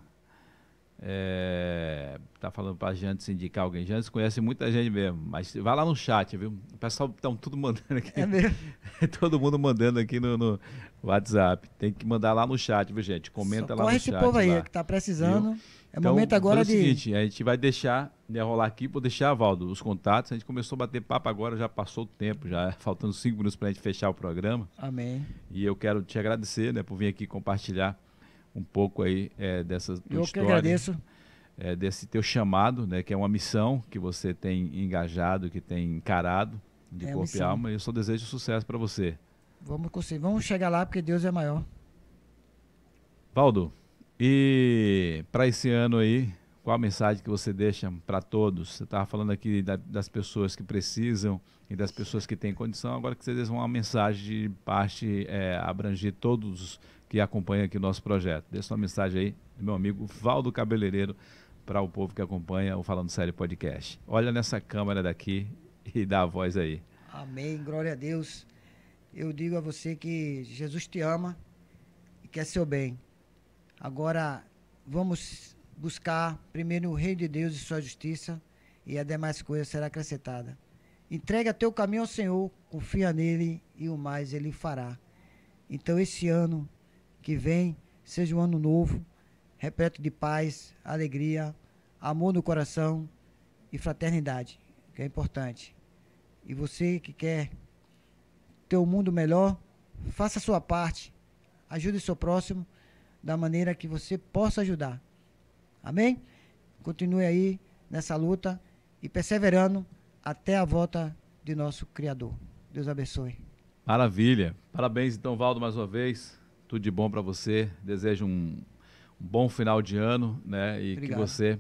É, tá falando pra Jantes indicar alguém. Jantes conhece muita gente mesmo, mas vai lá no chat, viu? O pessoal tá tudo mandando aqui. É mesmo? Todo mundo mandando aqui no, no, WhatsApp. Tem que mandar lá no chat, viu, gente? Comenta Socorre lá no chat. esse povo aí que tá precisando. Viu? É então, momento agora é o de. seguinte, a gente vai deixar, né, rolar aqui, vou deixar, Valdo, os contatos. A gente começou a bater papo agora, já passou o tempo, já faltando cinco minutos pra gente fechar o programa. Amém. E eu quero te agradecer, né, por vir aqui compartilhar um pouco aí é, dessa tua Eu história. que agradeço. É, desse teu chamado, né, que é uma missão que você tem engajado, que tem encarado de é corpo e alma. E eu só desejo sucesso para você. Vamos conseguir, vamos chegar lá porque Deus é maior. Valdo, e para esse ano aí, qual a mensagem que você deixa para todos? Você estava falando aqui da, das pessoas que precisam e das pessoas que têm condição. Agora que você deixa uma mensagem de parte é, abranger todos que acompanham aqui o nosso projeto. Deixa uma mensagem aí do meu amigo Valdo Cabeleireiro para o povo que acompanha o Falando Sério Podcast. Olha nessa câmera daqui e dá a voz aí. Amém, glória a Deus. eu digo a você que Jesus te ama e quer seu bem. Agora, vamos buscar primeiro o Rei de Deus e sua justiça, e a demais coisa será acrescentada. Entrega teu caminho ao Senhor, confia nele e o mais ele fará. Então, esse ano que vem seja um ano novo, repleto de paz, alegria, amor no coração e fraternidade, que é importante. E você que quer ter um mundo melhor, faça a sua parte, ajude o seu próximo da maneira que você possa ajudar. Amém? Continue aí nessa luta e perseverando até a volta de nosso Criador. Deus abençoe. Maravilha. Parabéns, então, Valdo, mais uma vez. Tudo de bom para você. Desejo um, um, bom final de ano, né? E Obrigado. que você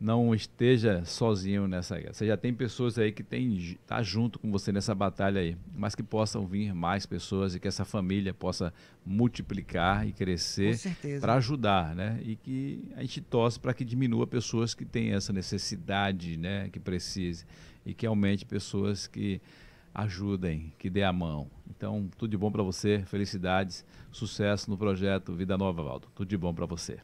não esteja sozinho nessa guerra. Você já tem pessoas aí que tem tá junto com você nessa batalha aí, mas que possam vir mais pessoas e que essa família possa multiplicar e crescer para ajudar, né? E que a gente torce para que diminua pessoas que têm essa necessidade, né, que precise e que aumente pessoas que ajudem, que dê a mão. Então, tudo de bom para você, felicidades, sucesso no projeto Vida Nova, Valdo. Tudo de bom para você.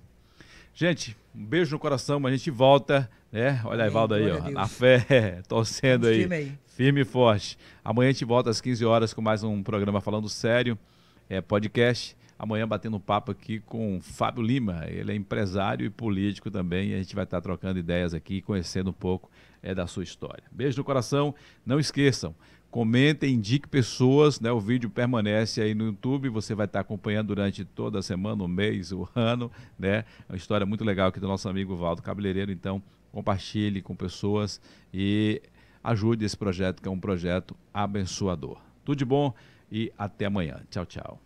Gente, um beijo no coração, mas a gente volta, né? Olha a Evaldo aí, ó, na fé, torcendo aí, firme aí, firme e forte. Amanhã a gente volta às 15 horas com mais um programa falando sério, é podcast. Amanhã batendo papo aqui com Fábio Lima, ele é empresário e político também, e a gente vai estar trocando ideias aqui, conhecendo um pouco é, da sua história. Beijo no coração, não esqueçam, Comentem, indique pessoas, né? O vídeo permanece aí no YouTube, você vai estar acompanhando durante toda a semana, o mês, o ano, né? É uma história muito legal aqui do nosso amigo Valdo Cabeleireiro, então compartilhe com pessoas e ajude esse projeto, que é um projeto abençoador. Tudo de bom e até amanhã. Tchau, tchau.